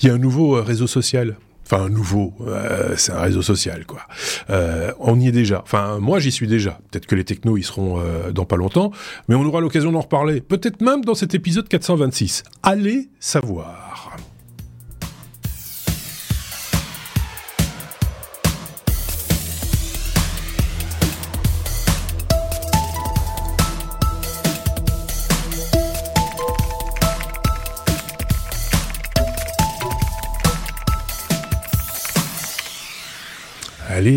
Il y a un nouveau réseau social enfin nouveau, euh, c'est un réseau social quoi. Euh, on y est déjà. Enfin moi j'y suis déjà. Peut-être que les technos y seront euh, dans pas longtemps, mais on aura l'occasion d'en reparler. Peut-être même dans cet épisode 426. Allez savoir.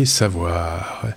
Savoir.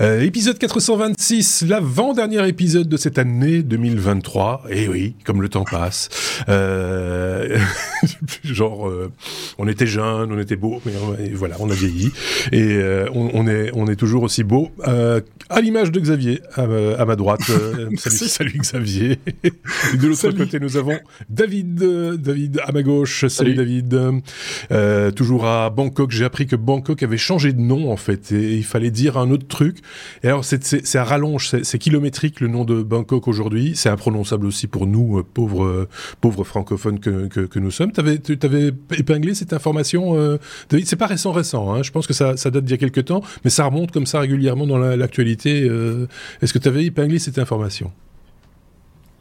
Euh, épisode 426, l'avant-dernier épisode de cette année 2023. Et eh oui, comme le temps passe. Euh, genre, euh, on était jeunes, on était beaux, mais voilà, on a vieilli. Et on, est, on est toujours aussi beau. à l'image de Xavier, à, ma droite. salut, salut Xavier. Et de l'autre côté, nous avons David. David à ma gauche. Salut, salut. David. toujours à Bangkok. J'ai appris que Bangkok avait changé de nom en fait. Et il fallait dire un autre truc. Et alors, c'est à rallonge, c'est kilométrique le nom de Bangkok aujourd'hui. C'est imprononçable aussi pour nous, euh, pauvres, euh, pauvres francophones que, que, que nous sommes. Tu avais, avais, épinglé cette information, euh, David? C'est pas récent, récent. Hein. Je pense que ça, ça date d'il y a quelques temps, mais ça remonte comme ça régulièrement dans l'actualité. Euh, Est-ce que tu avais épinglé cette information?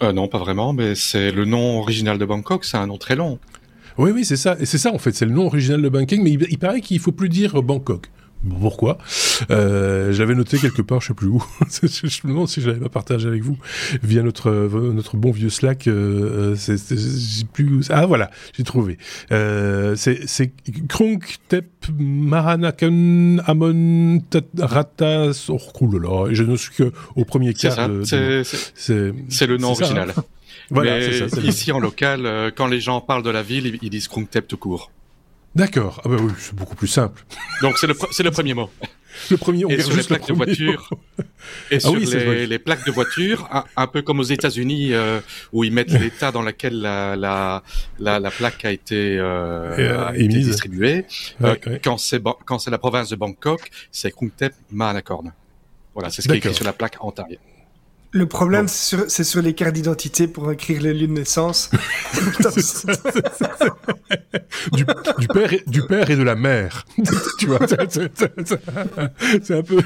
Euh, Non, pas vraiment, mais c'est le nom original de Bangkok, c'est un nom très long. Oui, oui, c'est ça. Et c'est ça, en fait. C'est le nom original de Bangkok, mais il, il paraît qu'il faut plus dire Bangkok pourquoi? Euh, J'avais noté quelque part, je sais plus où. je me demande si je l'avais pas partagé avec vous via notre notre bon vieux Slack. Euh, c'est plus. Ah voilà, j'ai trouvé. Euh, c'est Kronk Tep Maranakan Amon Ratas. Oh là je ne suis que au premier cas. C'est le nom original. Hein. voilà, ça, ici en local, euh, quand les gens parlent de la ville, ils, disent Kronk Tep tout court. D'accord. Ah bah oui, c'est beaucoup plus simple. Donc c'est le, c'est le premier mot. Le premier, on et sur les plaques de voiture. Et ah sur les, les, plaques de voiture, un, peu comme aux États-Unis euh, où ils mettent l'état dans lequel la, la, la, la, plaque a été, euh, a été distribuée. Euh, quand c'est quand c'est la province de Bangkok, c'est Kungtep Mahanakorn. Voilà, c'est ce qui est écrit sur la plaque en taille. Le problème, c'est sur, les cartes d'identité pour écrire les lieux de naissance. du, père et, du père et de la mère. tu vois, c'est un peu,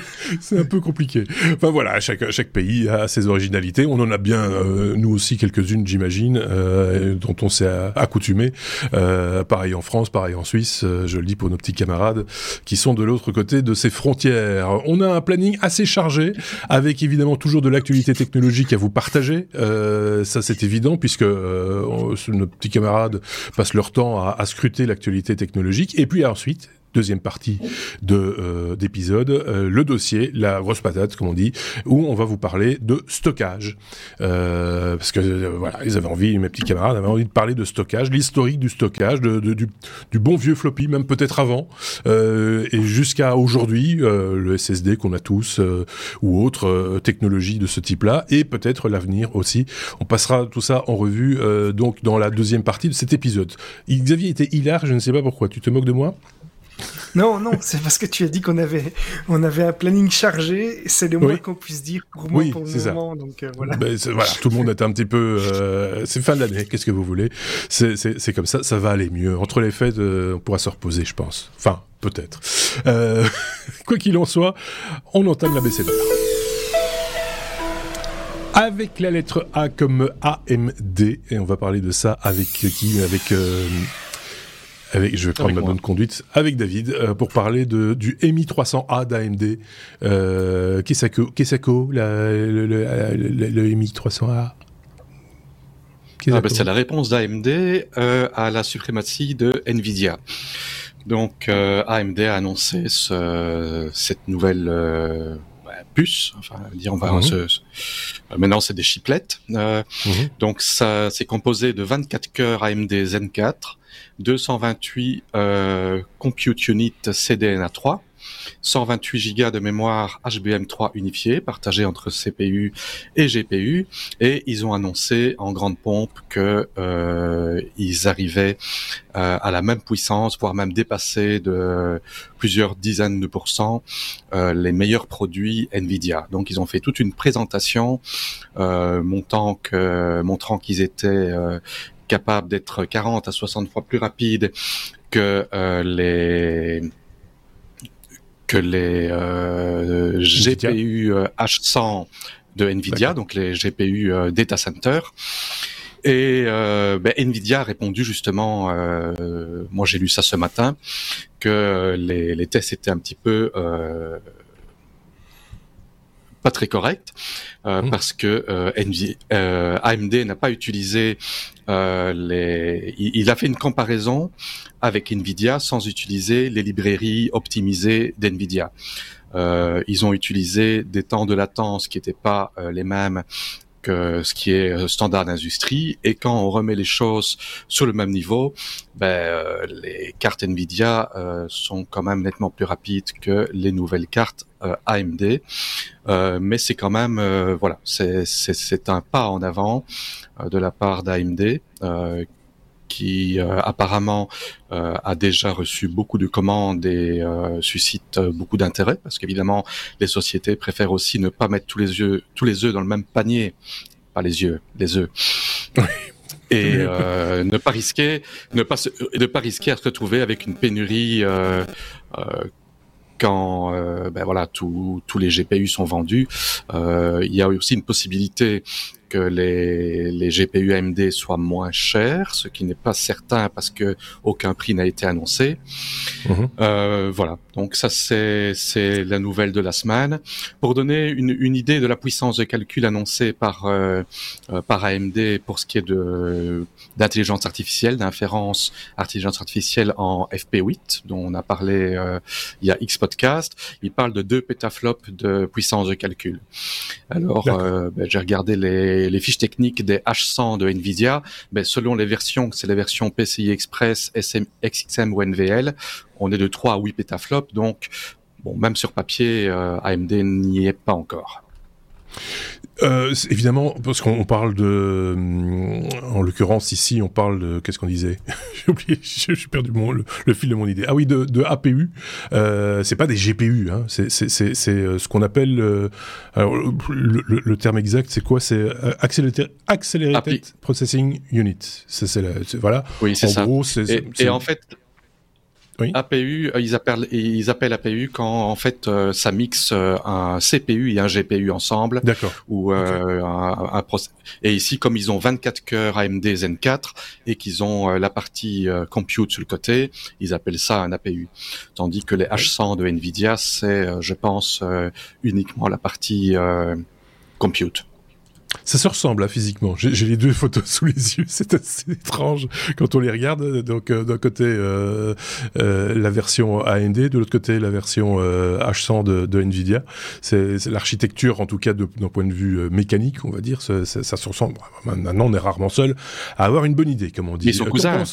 un peu compliqué. Enfin voilà, chaque, chaque pays a ses originalités. On en a bien, euh, nous aussi, quelques-unes, j'imagine, euh, dont on s'est accoutumé. Euh, pareil en France, pareil en Suisse. Je le dis pour nos petits camarades qui sont de l'autre côté de ces frontières. On a un planning assez chargé, avec évidemment toujours de l'actualité technologiques à vous partager. Euh, ça, c'est évident puisque euh, nos petits camarades passent leur temps à scruter l'actualité technologique. Et puis ensuite, deuxième partie de euh, d'épisode, euh, le dossier, la grosse patate, comme on dit, où on va vous parler de stockage, euh, parce que voilà, ils avaient envie, mes petits camarades avaient envie de parler de stockage, l'historique du stockage, de, du, bon vieux floppy, même peut-être avant, et jusqu'à aujourd'hui, le SSD qu'on a tous ou autres technologies de ce type-là, et peut-être l'avenir aussi. On passera tout ça en revue donc dans la deuxième partie de cet épisode. Xavier était hilar, je ne sais pas pourquoi. Tu te moques de moi? Non, non, c'est parce que tu as dit qu'on avait, on avait un planning chargé. C'est le moins qu'on puisse dire pour moi pour le moment. Donc euh, voilà. Ben, voilà. Tout le monde est un petit peu. Euh, c'est fin de l'année. Qu'est-ce que vous voulez? C'est comme ça. Ça va aller mieux. Entre les fêtes, euh, on pourra se reposer, je pense. Enfin, peut-être. quoi qu'il en soit, on entame la BCD. Avec la lettre A comme AMD, et on va parler de ça avec qui? Avec avec, je vais prendre ma bonne conduite avec David euh, pour parler de, du Mi 300A d'AMD. Euh, qu'est-ce que le, le, le, Mi 300A ah ben c'est la réponse d'AMD euh, à la suprématie de Nvidia. Donc euh, AMD a annoncé ce, cette nouvelle puce. Enfin, dire on va mhm. se, maintenant c'est des chiplettes. Euh, mhm. Donc ça c'est composé de 24 cœurs AMD Zen 4 228 euh, Compute Unit CDNA3, 128 Go de mémoire HBM3 unifié partagé entre CPU et GPU et ils ont annoncé en grande pompe que euh, ils arrivaient euh, à la même puissance voire même dépasser de plusieurs dizaines de pourcents euh, les meilleurs produits Nvidia. Donc ils ont fait toute une présentation montrant qu'ils étaient capable d'être 40 à 60 fois plus rapide que les que les GPU H100 de Nvidia, donc les GPU data center. Et euh, ben, Nvidia a répondu justement, euh, moi j'ai lu ça ce matin, que les, les tests étaient un petit peu euh, pas très corrects euh, mmh. parce que euh, euh AMD n'a pas utilisé les. Il, a fait une comparaison avec Nvidia sans utiliser les librairies optimisées d'Nvidia. ils ont utilisé des temps de latence qui n'étaient pas les mêmes que ce qui est euh, standard d'industrie. Et quand on remet les choses sur le même niveau, ben, euh, les cartes Nvidia euh, sont quand même nettement plus rapides que les nouvelles cartes AMD. mais c'est quand même, voilà, c'est un pas en avant de la part d'AMD qui euh, apparemment euh, a déjà reçu beaucoup de commandes et euh, suscite beaucoup d'intérêt parce qu'évidemment les sociétés préfèrent aussi ne pas mettre tous les œufs tous les œufs dans le même panier, pas les yeux, les œufs. et ne pas risquer, ne pas ne pas risquer à se retrouver avec une pénurie quand ben voilà tous les GPU sont vendus. il y a aussi une possibilité que les, les GPU AMD soient moins chers, ce qui n'est pas certain parce que aucun prix n'a été annoncé. Mhm. Euh, voilà, donc ça c'est c'est la nouvelle de la semaine. Pour donner une, une idée de la puissance de calcul annoncée par euh, euh par AMD pour ce qui est de d'intelligence artificielle, d'inférence intelligence artificielle en FP8, dont on a parlé euh, il y a X podcast, il parle de 2 pétaflops de puissance de calcul. Alors ben, j'ai regardé les les, fiches techniques des H100 de Nvidia, ben, selon les versions, c'est la version PCI Express, SM, XXM ou NVL, on est de 3 à 8 pétaflops, donc bon, même sur papier, euh, AMD n'y est pas encore. Euh, évidemment, parce qu'on parle de, euh, en l'occurrence ici, on parle de, qu'est-ce qu'on disait? J'ai oublié, j'ai perdu mon, le, fil de mon idée. Ah oui, de, de APU. Euh, c'est pas des GPU, hein. c'est euh, ce qu'on appelle, euh, alors, le, le, terme exact, c'est quoi? C'est Accelerated, Accelerated Processing Unit. C'est voilà. Oui, c'est ça. Gros, et, et en fait, APU, euh, ils appellent, ils appellent APU quand en fait euh, ça mixe euh, un CPU et un GPU ensemble. D'accord. Ou un, un et ici comme ils ont 24 cœurs AMD Zen 4 et qu'ils ont la partie compute sur le côté, ils appellent ça un APU. Tandis que les H100 de Nvidia, c'est je pense uniquement la partie compute. Ça se ressemble là, physiquement. J'ai les deux photos sous les yeux. C'est assez étrange quand on les regarde. Donc euh, d'un côté euh, euh, la version AMD, de l'autre côté la version H100 de, de Nvidia. C'est l'architecture, en tout cas d'un point de vue mécanique, on va dire. Ça, ça, se ressemble. Maintenant, on est rarement seul à avoir une bonne idée, comme on dit. ils sont cousins.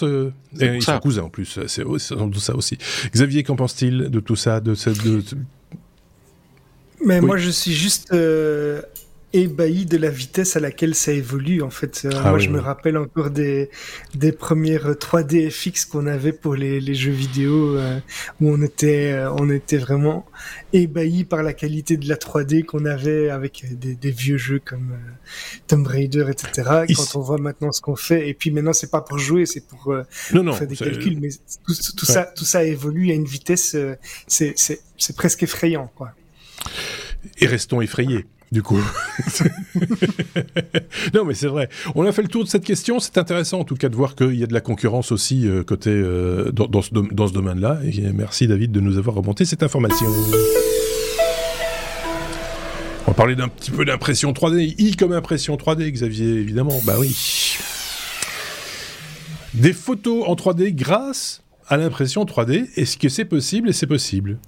ils sont cousins en plus. C'est tout ça aussi. Xavier, qu'en pense-t-il de tout ça, de cette de... Mais moi, je suis juste ébahi de la vitesse à laquelle ça évolue en fait. Euh, ah moi je me rappelle encore des, des premières 3D FX qu'on avait pour les, les jeux vidéo euh, où on était, euh, on était vraiment ébahi par la qualité de la 3D qu'on avait avec des, des, vieux jeux comme Tomb Raider etc. Quand on voit maintenant ce qu'on fait et puis maintenant c'est pas pour jouer c'est pour, faire des calculs mais tout, tout ça tout ça évolue à une vitesse c'est c'est presque effrayant quoi. Et restons effrayés du coup. non, mais c'est vrai. On a fait le tour de cette question. C'est intéressant, en tout cas, de voir qu'il y a de la concurrence aussi euh, côté euh, dans, ce, domaine-là. Merci, David, de nous avoir remonté cette information. On va parler d'un petit peu d'impression 3D. I comme impression 3D, Xavier, évidemment. Bah oui. Des photos en 3D grâce à l'impression 3D. Est-ce que c'est possible? Et c'est possible.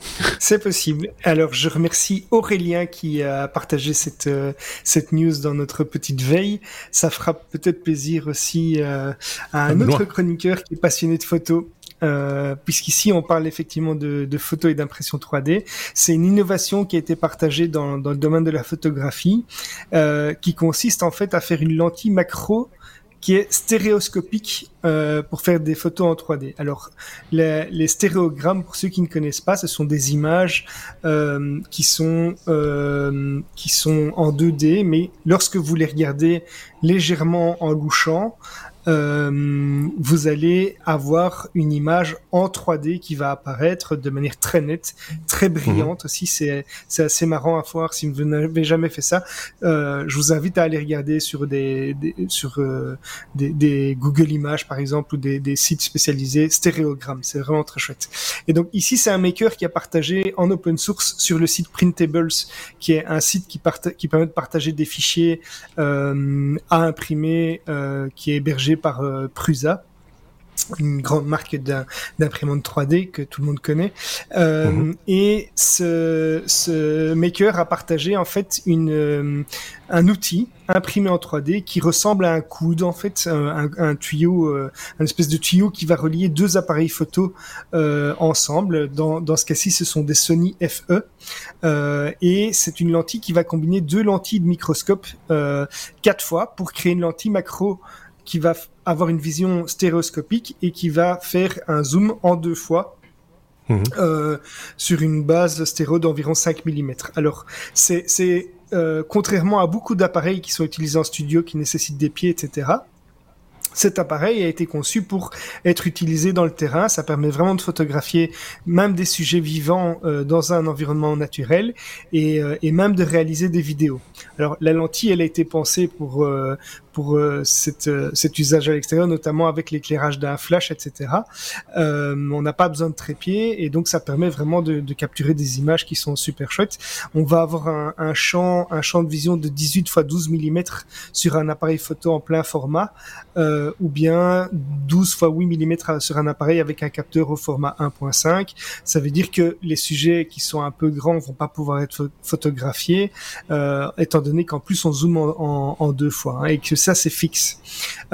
C'est possible. Alors, je remercie Aurélien qui a partagé cette euh, cette news dans notre petite veille. Ça fera peut-être plaisir aussi euh, à un autre chroniqueur qui est passionné de photos. Euh, puisqu'ici on parle effectivement de, de photos et d'impression 3D. C'est une innovation qui a été partagée dans, dans le domaine de la photographie, qui consiste en fait à faire une lentille macro qui est stéréoscopique euh, pour faire des photos en 3D. Alors, les, les, stéréogrammes, pour ceux qui ne connaissent pas, ce sont des images euh, qui sont euh, qui sont en 2D, mais lorsque vous les regardez légèrement en louchant, euh, vous allez avoir une image en 3D qui va apparaître de manière très nette, très brillante aussi. C'est c'est assez marrant à voir si vous n'avez jamais fait ça. Euh, je vous invite à aller regarder sur des, sur euh, des, des, Google Images par exemple ou des, des sites spécialisés stéréogrammes. C'est vraiment très chouette. Et donc ici c'est un maker qui a partagé en open source sur le site Printables, qui est un site qui, qui permet de partager des fichiers euh, à imprimer, euh, qui est hébergé par euh, Prusa une grande marque d'imprimante 3D que tout le monde connaît. Euh, mhm. Et ce, ce, maker a partagé en fait une, euh, un outil imprimé en 3D qui ressemble à un coude en fait, un, un tuyau, euh, un espèce de tuyau qui va relier deux appareils photo ensemble. Dans, dans ce cas-ci, ce sont des Sony FE et c'est une lentille qui va combiner deux lentilles de microscope quatre fois pour créer une lentille macro qui va avoir une vision stéréoscopique et qui va faire un zoom en deux fois mhm. euh, sur une base stéréo d'environ 5 mm. Alors, c'est euh, contrairement à beaucoup d'appareils qui sont utilisés en studio, qui nécessitent des pieds, etc. Cet appareil a été conçu pour être utilisé dans le terrain. Ça permet vraiment de photographier même des sujets vivants euh, dans un environnement naturel et, euh, et, même de réaliser des vidéos. Alors la lentille, elle a été pensée pour euh, pour euh, cette, euh, cet usage à l'extérieur, notamment avec l'éclairage d'un flash, etc. Euh, on n'a pas besoin de trépied et donc ça permet vraiment de, de, capturer des images qui sont super chouettes. On va avoir un, un, champ, un champ de vision de 18 x 12 mm sur un appareil photo en plein format, euh, ou bien 12 x 8 mm sur un appareil avec un capteur au format 1.5. Ça veut dire que les sujets qui sont un peu grands vont pas pouvoir être photographiés, euh, étant donné qu'en plus on zoome en, en, deux fois hein, et que ça c'est fixe.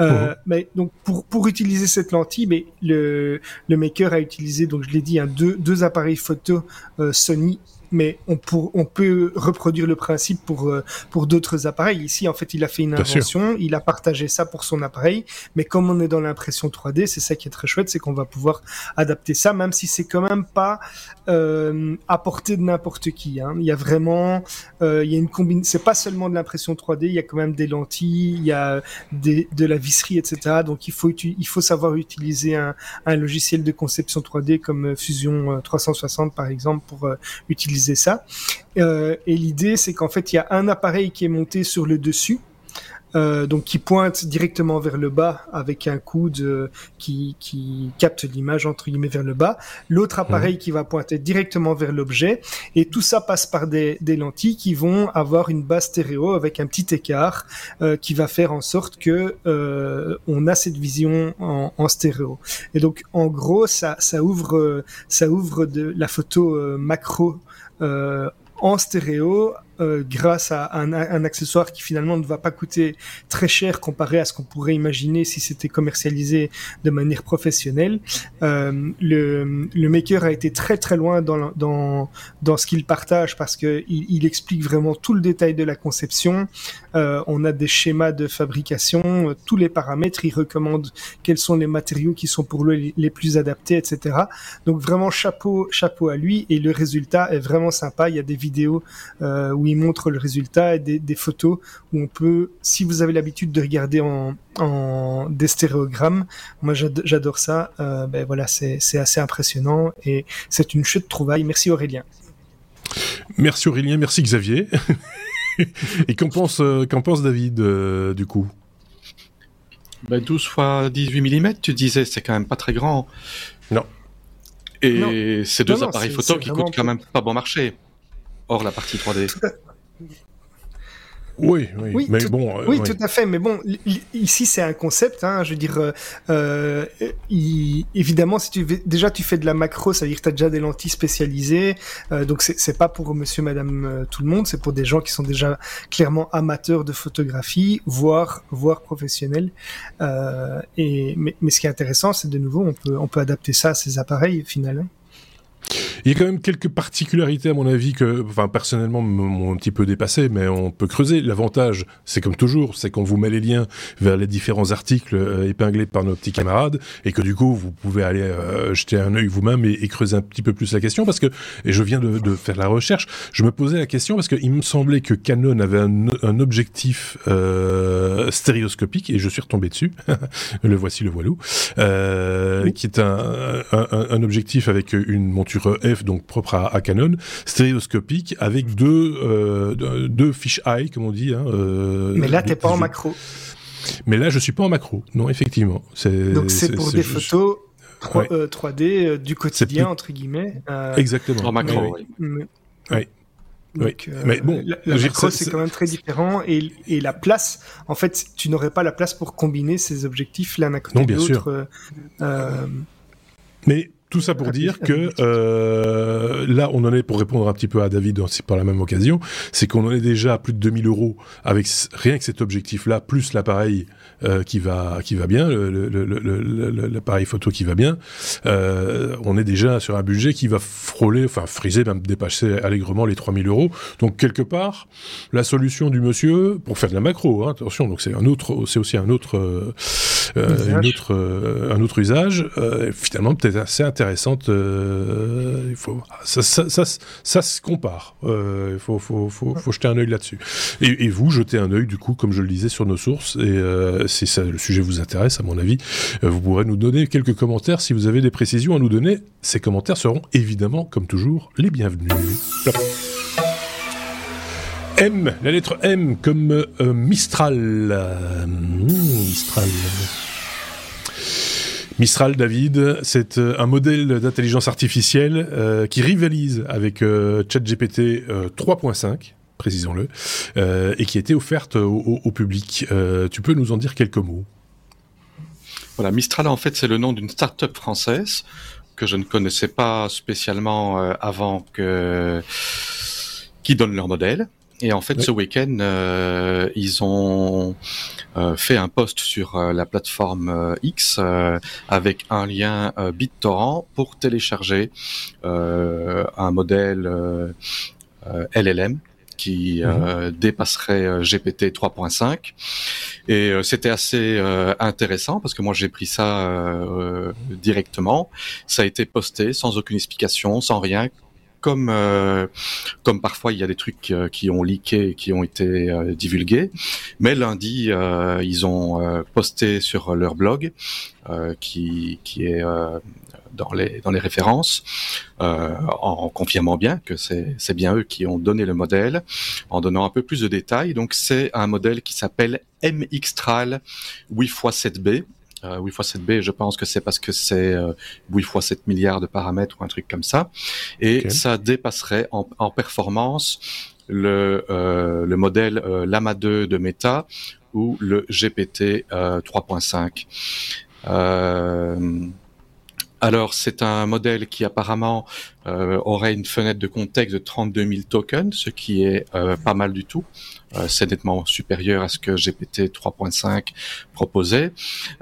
Euh, mhm. Mais donc pour pour utiliser cette lentille, mais le le maker a utilisé donc je l'ai dit un deux deux appareils photo euh, Sony mais on, pour, on peut reproduire le principe pour, euh, pour d'autres appareils. Ici, en fait, il a fait une invention, il a partagé ça pour son appareil, mais comme on est dans l'impression 3D, c'est ça qui est très chouette, c'est qu'on va pouvoir adapter ça, même si c'est quand même pas euh, à portée de n'importe qui. Hein. Il y a vraiment, euh, il y a une combine, c'est pas seulement de l'impression 3D, il y a quand même des lentilles, il y a des, de la visserie, etc. Donc il faut, il faut savoir utiliser un, un logiciel de conception 3D comme Fusion 360 par exemple pour utiliser ça. Euh, et l'idée, c'est qu'en fait, il y a un appareil qui est monté sur le dessus. Euh, donc qui pointe directement vers le bas avec un coude euh, qui, qui capte l'image entre guillemets vers le bas, l'autre appareil qui va pointer directement vers l'objet, et tout ça passe par des, des, lentilles qui vont avoir une base stéréo avec un petit écart euh, qui va faire en sorte que on a cette vision en, en, stéréo. Et donc en gros ça, ça ouvre ça ouvre de la photo macro en stéréo euh, grâce à un, un, accessoire qui finalement ne va pas coûter très cher comparé à ce qu'on pourrait imaginer si c'était commercialisé de manière professionnelle. Euh, le, le, maker a été très très loin dans, dans, dans ce qu'il partage parce que il, il, explique vraiment tout le détail de la conception. Euh, on a des schémas de fabrication, euh, tous les paramètres. Il recommande quels sont les matériaux qui sont pour lui les plus adaptés, etc. Donc vraiment chapeau chapeau à lui et le résultat est vraiment sympa. Il y a des vidéos euh, où il montre le résultat et des, photos où on peut, si vous avez l'habitude de regarder en, en des stéréogrammes, moi j'adore ça. Ben voilà, c'est assez impressionnant et c'est une chute trouvaille. Merci Aurélien. Merci Aurélien, merci Xavier. et qu'en pense, euh, qu'en pense David euh, du coup? Ben 12 fois 18 mm, tu disais, c'est quand même pas très grand. Non. Et ces deux appareils photo qui coûtent quand même pas bon marché. Hors la partie 3D. Oui, oui, mais bon. Euh, oui, tout à fait. Mais bon, ici c'est un concept. Hein, je veux dire, euh, euh évidemment, si tu déjà tu fais de la macro, ça veut dire que tu as déjà des lentilles spécialisées. Euh, donc c'est pas pour Monsieur, Madame, euh, tout le monde. C'est pour des gens qui sont déjà clairement amateurs de photographie, voire voire professionnels. et mais, mais ce qui est intéressant, c'est de nouveau, on peut on peut adapter ça à ces appareils finalement. Il y a quand même quelques particularités à mon avis que, enfin personnellement, m'ont un petit peu dépassé, mais on peut creuser. L'avantage, c'est comme toujours, c'est qu'on vous met les liens vers les différents articles euh, épinglés par nos petits camarades, et que du coup, vous pouvez aller euh, jeter un œil vous-même et, creuser un petit peu plus la question, parce que, et je viens de, de faire la recherche, je me posais la question parce qu'il me semblait que Canon avait un, un objectif euh, stéréoscopique, et je suis retombé dessus. le voici, le voilou, euh, qui est un, un, un, objectif avec une monture F, donc propre à, à Canon, stéréoscopique, avec deux, euh, deux fish eye, comme on dit. Hein, euh, Mais là, t'es pas en macro. Mais là, je suis pas en macro. Non, effectivement. Donc c'est pour des photos 3, d euh, du quotidien, entre guillemets. Exactement. En macro, oui. oui. Donc, mais bon, la, macro c'est quand même très différent et, et, la place, en fait, tu n'aurais pas la place pour combiner ces objectifs l'un à côté de l'autre. Euh, mais tout ça pour dire que euh, là, on en est, pour répondre un petit peu à David aussi par la même occasion, c'est qu'on en est déjà à plus de 2000 euros avec rien que cet objectif-là, plus l'appareil euh, qui va qui va bien, l'appareil photo qui va bien. Euh, on est déjà sur un budget qui va frôler, enfin friser, même dépasser allègrement les 3000 euros. Donc quelque part, la solution du monsieur pour faire de la macro, hein, attention, donc c'est un autre, c'est aussi un autre, euh, une autre, un autre usage. finalement, peut-être assez intéressante. Euh, il faut, ça, ça, ça, ça se compare. Euh, il faut, faut, faut, faut, jeter un œil là-dessus. Et, et, vous, jetez un œil, du coup, comme je le disais, sur nos sources. Et euh, si ça, le sujet vous intéresse, à mon avis, euh, vous pourrez nous donner quelques commentaires si vous avez des précisions à nous donner. Ces commentaires seront évidemment, comme toujours, les bienvenus. M, la lettre M comme euh, Mistral. Mmh, Mistral. Mistral, David, c'est euh, un modèle d'intelligence artificielle qui rivalise avec ChatGPT 3.5 précisons-le, et qui a été offerte au, public. tu peux nous en dire quelques mots? Voilà, Mistral, en fait, c'est le nom d'une start-up française que je ne connaissais pas spécialement avant que qui donne leur modèle. Et en fait, ce week-end, euh, ils ont euh, fait un post sur euh, la plateforme X avec un lien BitTorrent pour télécharger un modèle LLM qui mhm. dépasserait GPT 3.5 et c'était assez intéressant parce que moi j'ai pris ça directement ça a été posté sans aucune explication sans rien comme euh, comme parfois il y a des trucs euh, qui ont leaké, qui ont été euh, divulgués. Mais lundi, ils ont posté sur leur blog, qui qui est dans les dans les références, en confirmant bien que c'est c'est bien eux qui ont donné le modèle, en donnant un peu plus de détails. Donc c'est un modèle qui s'appelle MXTRAL 8x7B 8 x 7B, je pense que c'est parce que c'est 8 x 7 milliards de paramètres ou un truc comme ça. Et ça dépasserait en, en performance le, euh, le modèle euh, Lama 2 de Meta ou le GPT 3.5. Alors, c'est un modèle qui apparemment euh, aurait une fenêtre de contexte de 32 000 tokens, ce qui est euh, pas mal du tout. Euh, c'est nettement supérieur à ce que GPT 3.5 proposait.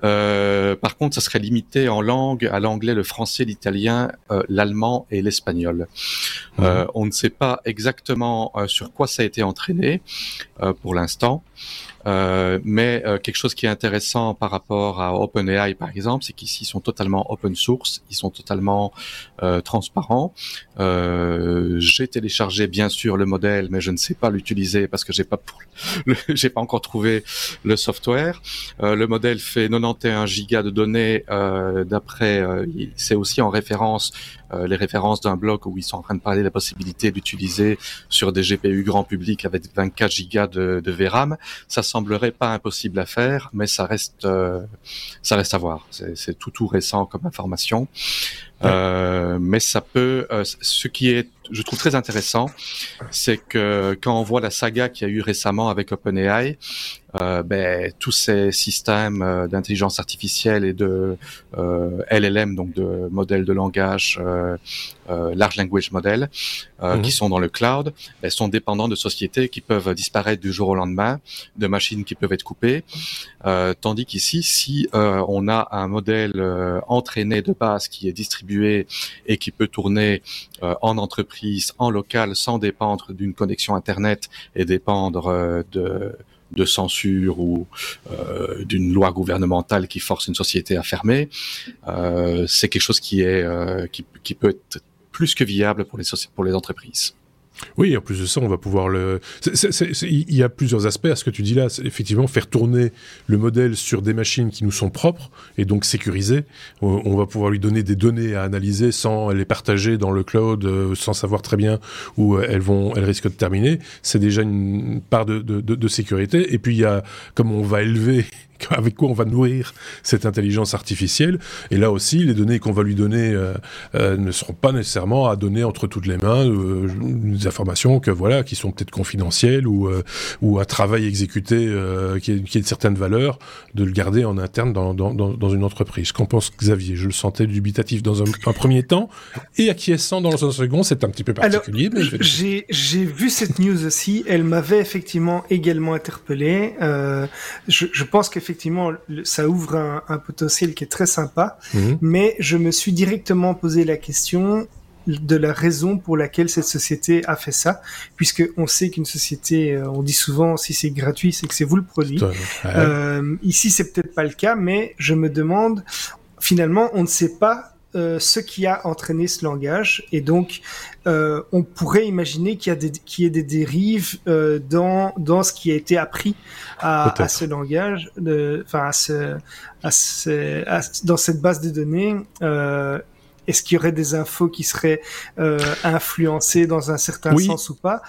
par contre, ça serait limité en langue à l'anglais, le français, l'italien, l'allemand et l'espagnol. on ne sait pas exactement sur quoi ça a été entraîné pour l'instant. Euh, mais euh, quelque chose qui est intéressant par rapport à OpenAI, par exemple, c'est qu'ici ils sont totalement open source, ils sont totalement euh, transparents. Euh, j'ai téléchargé bien sûr le modèle, mais je ne sais pas l'utiliser parce que j'ai pas j'ai pas encore trouvé le software. le modèle fait 91 gigas de données. D'après, c'est aussi en référence les références d'un blog où ils sont en train de parler de la possibilité d'utiliser sur des GPU grand public avec 24 gigas de, de VRAM. Ça semblerait pas impossible à faire, mais ça reste, euh, ça reste à voir. C'est tout tout récent comme information, euh, mais ça peut. Euh, ce qui est je trouve très intéressant, c'est que quand on voit la saga qu'il y a eu récemment avec OpenAI, euh, ben, tous ces systèmes d'intelligence artificielle et de LLM, donc de modèles de langage, large language model, mhm. qui sont dans le cloud, ben, sont dépendants de sociétés qui peuvent disparaître du jour au lendemain, de machines qui peuvent être coupées, tandis qu'ici, si on a un modèle entraîné de base qui est distribué et qui peut tourner en entreprise, en local, sans dépendre d'une connexion Internet et dépendre de de censure ou euh, d'une loi gouvernementale qui force une société à fermer, euh, c'est quelque chose qui est euh, qui, peut être plus que viable pour les entreprises. Oui, en plus de ça, on va pouvoir le. Il y a plusieurs aspects à ce que tu dis là. Effectivement, faire tourner le modèle sur des machines qui nous sont propres et donc sécurisées. On va pouvoir lui donner des données à analyser sans les partager dans le cloud, euh, sans savoir très bien où elles vont, elles risquent de terminer. C'est déjà une part de sécurité. Et puis il y a, comme on va élever avec quoi on va nourrir cette intelligence artificielle. Et là aussi, les données qu'on va lui donner euh, euh, ne seront pas nécessairement à donner entre toutes les mains euh, des informations que voilà qui sont peut-être confidentielles ou ou à travail exécuté qui, est, qui est de certaines valeurs, de le garder en interne dans, dans, dans, une entreprise. Qu'en pense Xavier? Je le sentais dubitatif dans un, premier temps et acquiescent dans le second. C'est un petit peu particulier. j'ai j'ai vu cette news aussi. Elle m'avait effectivement également interpellé. je, je pense qu'effectivement effectivement, ça ouvre un, potentiel qui est très sympa. Mhm. Mais je me suis directement posé la question de la raison pour laquelle cette société a fait ça, puisque on sait qu'une société, euh, on dit souvent si c'est gratuit, c'est que c'est vous le produit. Euh, ici, c'est peut-être pas le cas, mais je me demande, finalement, on ne sait pas euh, ce qui a entraîné ce langage. Et donc, euh, on pourrait imaginer qu'il y, a des, qu'il y ait des dérives euh, dans, dans ce qui a été appris à, à ce langage, enfin, à ce, à ce, dans cette base de données. Euh, est-ce qu'il y aurait des infos qui seraient euh, influencées dans un certain sens ou pas?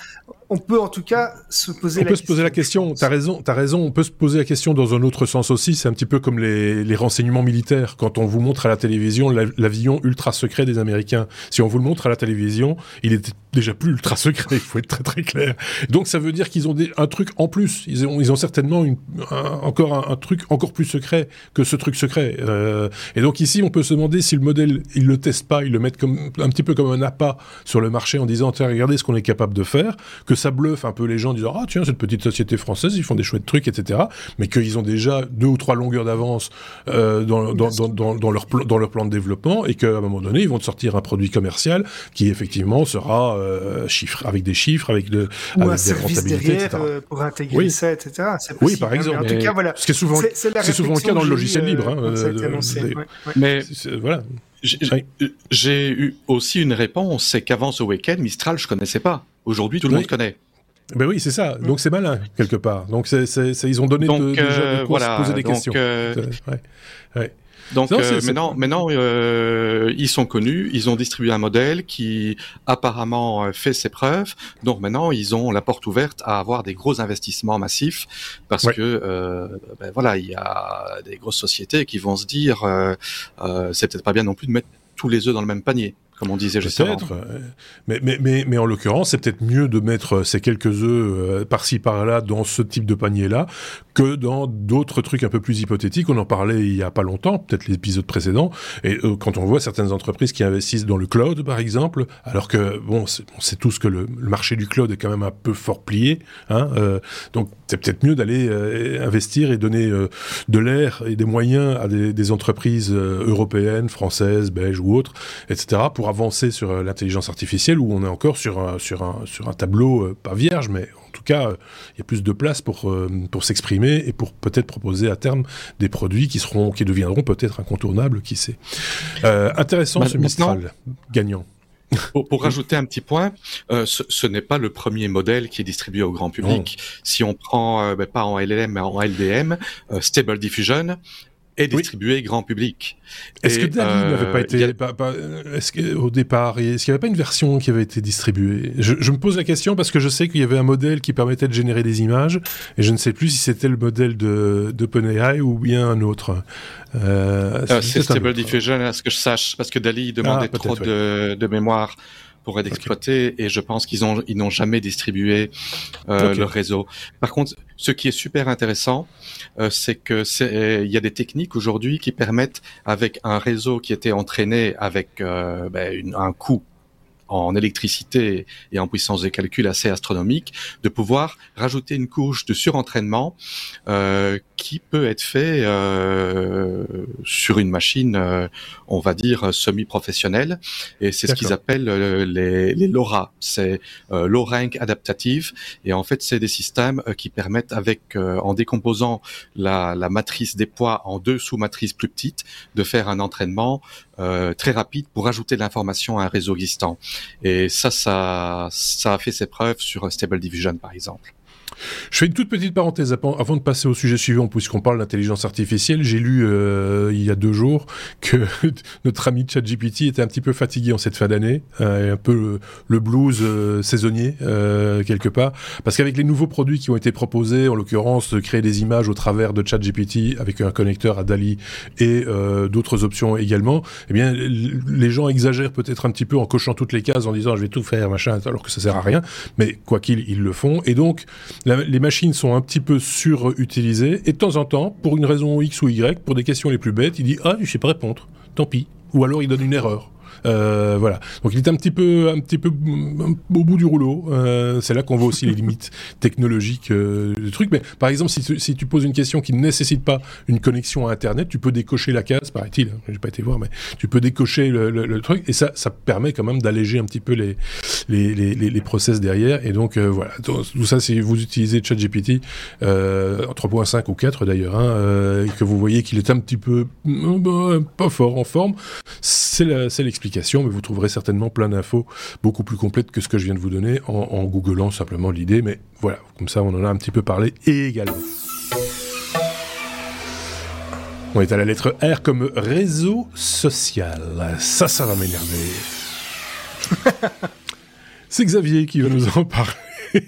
On peut en tout cas se poser on peut se poser la question. T'as raison, t'as raison. On peut se poser la question dans un autre sens aussi. C'est un petit peu comme les, les, renseignements militaires. Quand on vous montre à la télévision l'avion ultra secret des Américains, si on vous le montre à la télévision, il est déjà plus ultra secret. Il faut être très très clair. Donc ça veut dire qu'ils ont des, un truc en plus. Ils ont, ils ont certainement une, encore un, truc encore plus secret que ce truc secret. Euh, et donc ici, on peut se demander si le modèle, ils le testent pas, ils le mettent comme un petit peu comme un appât sur le marché en disant tiens regardez ce qu'on est capable de faire, que ça bluffe un peu les gens en disant ah tiens cette petite société française ils font des chouettes trucs etc mais qu'ils ont déjà deux ou trois longueurs d'avance euh, dans, dans, dans, dans, leur dans leur plan de développement et qu'à un moment donné ils vont te sortir un produit commercial qui effectivement sera euh, chiffre avec des chiffres avec de ou avec un des service derrière euh, pour intégrer oui. ça etc oui par exemple en tout cas voilà. ce qui est souvent c'est souvent le cas dans le logiciel libre hein, euh, mais voilà. j'ai eu aussi une réponse, c'est qu'avant ce week-end, Mistral, je connaissais pas. Aujourd'hui, tout le monde connaît. Ben oui, c'est ça. Donc c'est malin quelque part. Donc c'est, ils ont donné donc, de, euh, voilà, poser des donc, questions. Euh, ouais. Ouais. Donc euh, maintenant, maintenant euh, ils sont connus, ils ont distribué un modèle qui apparemment euh, fait ses preuves. Donc maintenant, ils ont la porte ouverte à avoir des gros investissements massifs parce que euh, ben voilà, il y a des grosses sociétés qui vont se dire, euh, c'est peut-être pas bien non plus de mettre tous les œufs dans le même panier comme on disait justement. Peut-être, mais, mais, mais, mais, en l'occurrence, c'est peut-être mieux de mettre ces quelques œufs euh, par-ci par-là dans ce type de panier-là que dans d'autres trucs un peu plus hypothétiques. On en parlait il y a pas longtemps, peut-être l'épisode précédent, et euh, quand on voit certaines entreprises qui investissent dans le cloud, par exemple, alors que bon, on sait tous que le, marché du cloud est quand même un peu fort plié, hein, euh, donc c'est peut-être mieux d'aller investir et donner de l'air et des moyens à des, des entreprises européennes, françaises, belges ou autres, etc. pour avancer sur euh, l'intelligence artificielle où on est encore sur un, sur un, sur un tableau euh, pas vierge, mais en tout cas, euh, il y a plus de place pour, pour s'exprimer et pour peut-être proposer à terme des produits qui, seront, qui deviendront peut-être incontournables, qui sait. intéressant ce Mistral gagnant. Pour, rajouter un petit point, ce, n'est pas le premier modèle qui est distribué au grand public. Si on prend, ben, pas en LLM, mais en LDM, Stable Diffusion, est distribué grand public. Est-ce que Dali n'avait pas euh, été, est-ce que, au départ, est-ce qu'il n'y avait pas une version qui avait été distribuée? Je, je, me pose la question parce que je sais qu'il y avait un modèle qui permettait de générer des images et je ne sais plus si c'était le modèle de d'OpenAI ou bien un autre. Euh, euh c'est Stable Diffusion, à ce que je sache, parce que Dali demandait ah, trop de, de, mémoire pour être exploité et je pense qu'ils ont ils n'ont jamais distribué euh, leur réseau. Par contre, ce qui est super intéressant, euh, c'est que il y a des techniques aujourd'hui qui permettent avec un réseau qui était entraîné avec euh, ben, un coût en électricité et en puissance de calcul assez astronomique, de pouvoir rajouter une couche de surentraînement euh, qui peut être fait euh, sur une machine, euh, on va dire semi-professionnelle, et c'est ce qu'ils appellent euh, les, les LoRa, c'est euh, low rank adaptative, et en fait c'est des systèmes euh, qui permettent avec en décomposant la, la matrice des poids en deux sous-matrices plus petites, de faire un entraînement très rapide pour ajouter de l'information à un réseau existant. Et ça, ça, ça a fait ses preuves sur Stable Diffusion, par exemple. Je fais une toute petite parenthèse avant de passer au sujet suivant, puisqu'on parle d'intelligence artificielle. J'ai lu euh, il y a deux jours que notre ami ChatGPT était un petit peu fatigué en cette fin d'année, euh, un peu le, blues euh, saisonnier quelque part, parce qu'avec les nouveaux produits qui ont été proposés, en l'occurrence créer des images au travers de ChatGPT avec un connecteur à Dali et d'autres options également, eh bien les gens exagèrent peut-être un petit peu en cochant toutes les cases en disant je vais tout faire machin, alors que ça sert à rien. Mais quoi qu'il ils le font, et donc les machines sont un petit peu surutilisées, et de temps en temps, pour une raison X ou Y, pour des questions les plus bêtes, il dit Ah, je sais pas répondre, tant pis. Ou alors il donne une erreur. Euh, voilà. Donc il est un petit peu, un petit peu au bout du rouleau. Euh, c'est là qu'on voit aussi les limites technologiques euh, du truc. Mais par exemple, si tu, si tu poses une question qui ne nécessite pas une connexion à Internet, tu peux décocher la case, paraît-il. Hein, j'ai pas été voir, mais tu peux décocher le, truc et ça, ça permet quand même d'alléger un petit peu les les, les, les, process derrière. Et donc euh, voilà. Tout ça, si vous utilisez ChatGPT euh, 3.5 ou 4 d'ailleurs, hein, et que vous voyez qu'il est un petit peu pas fort en forme, c'est l'explication mais vous trouverez certainement plein d'infos beaucoup plus complètes que ce que je viens de vous donner en, en googlant simplement l'idée. Mais voilà, comme ça on en a un petit peu parlé également. On est à la lettre R comme réseau social. Ça, ça va m'énerver. C'est Xavier qui va nous en parler.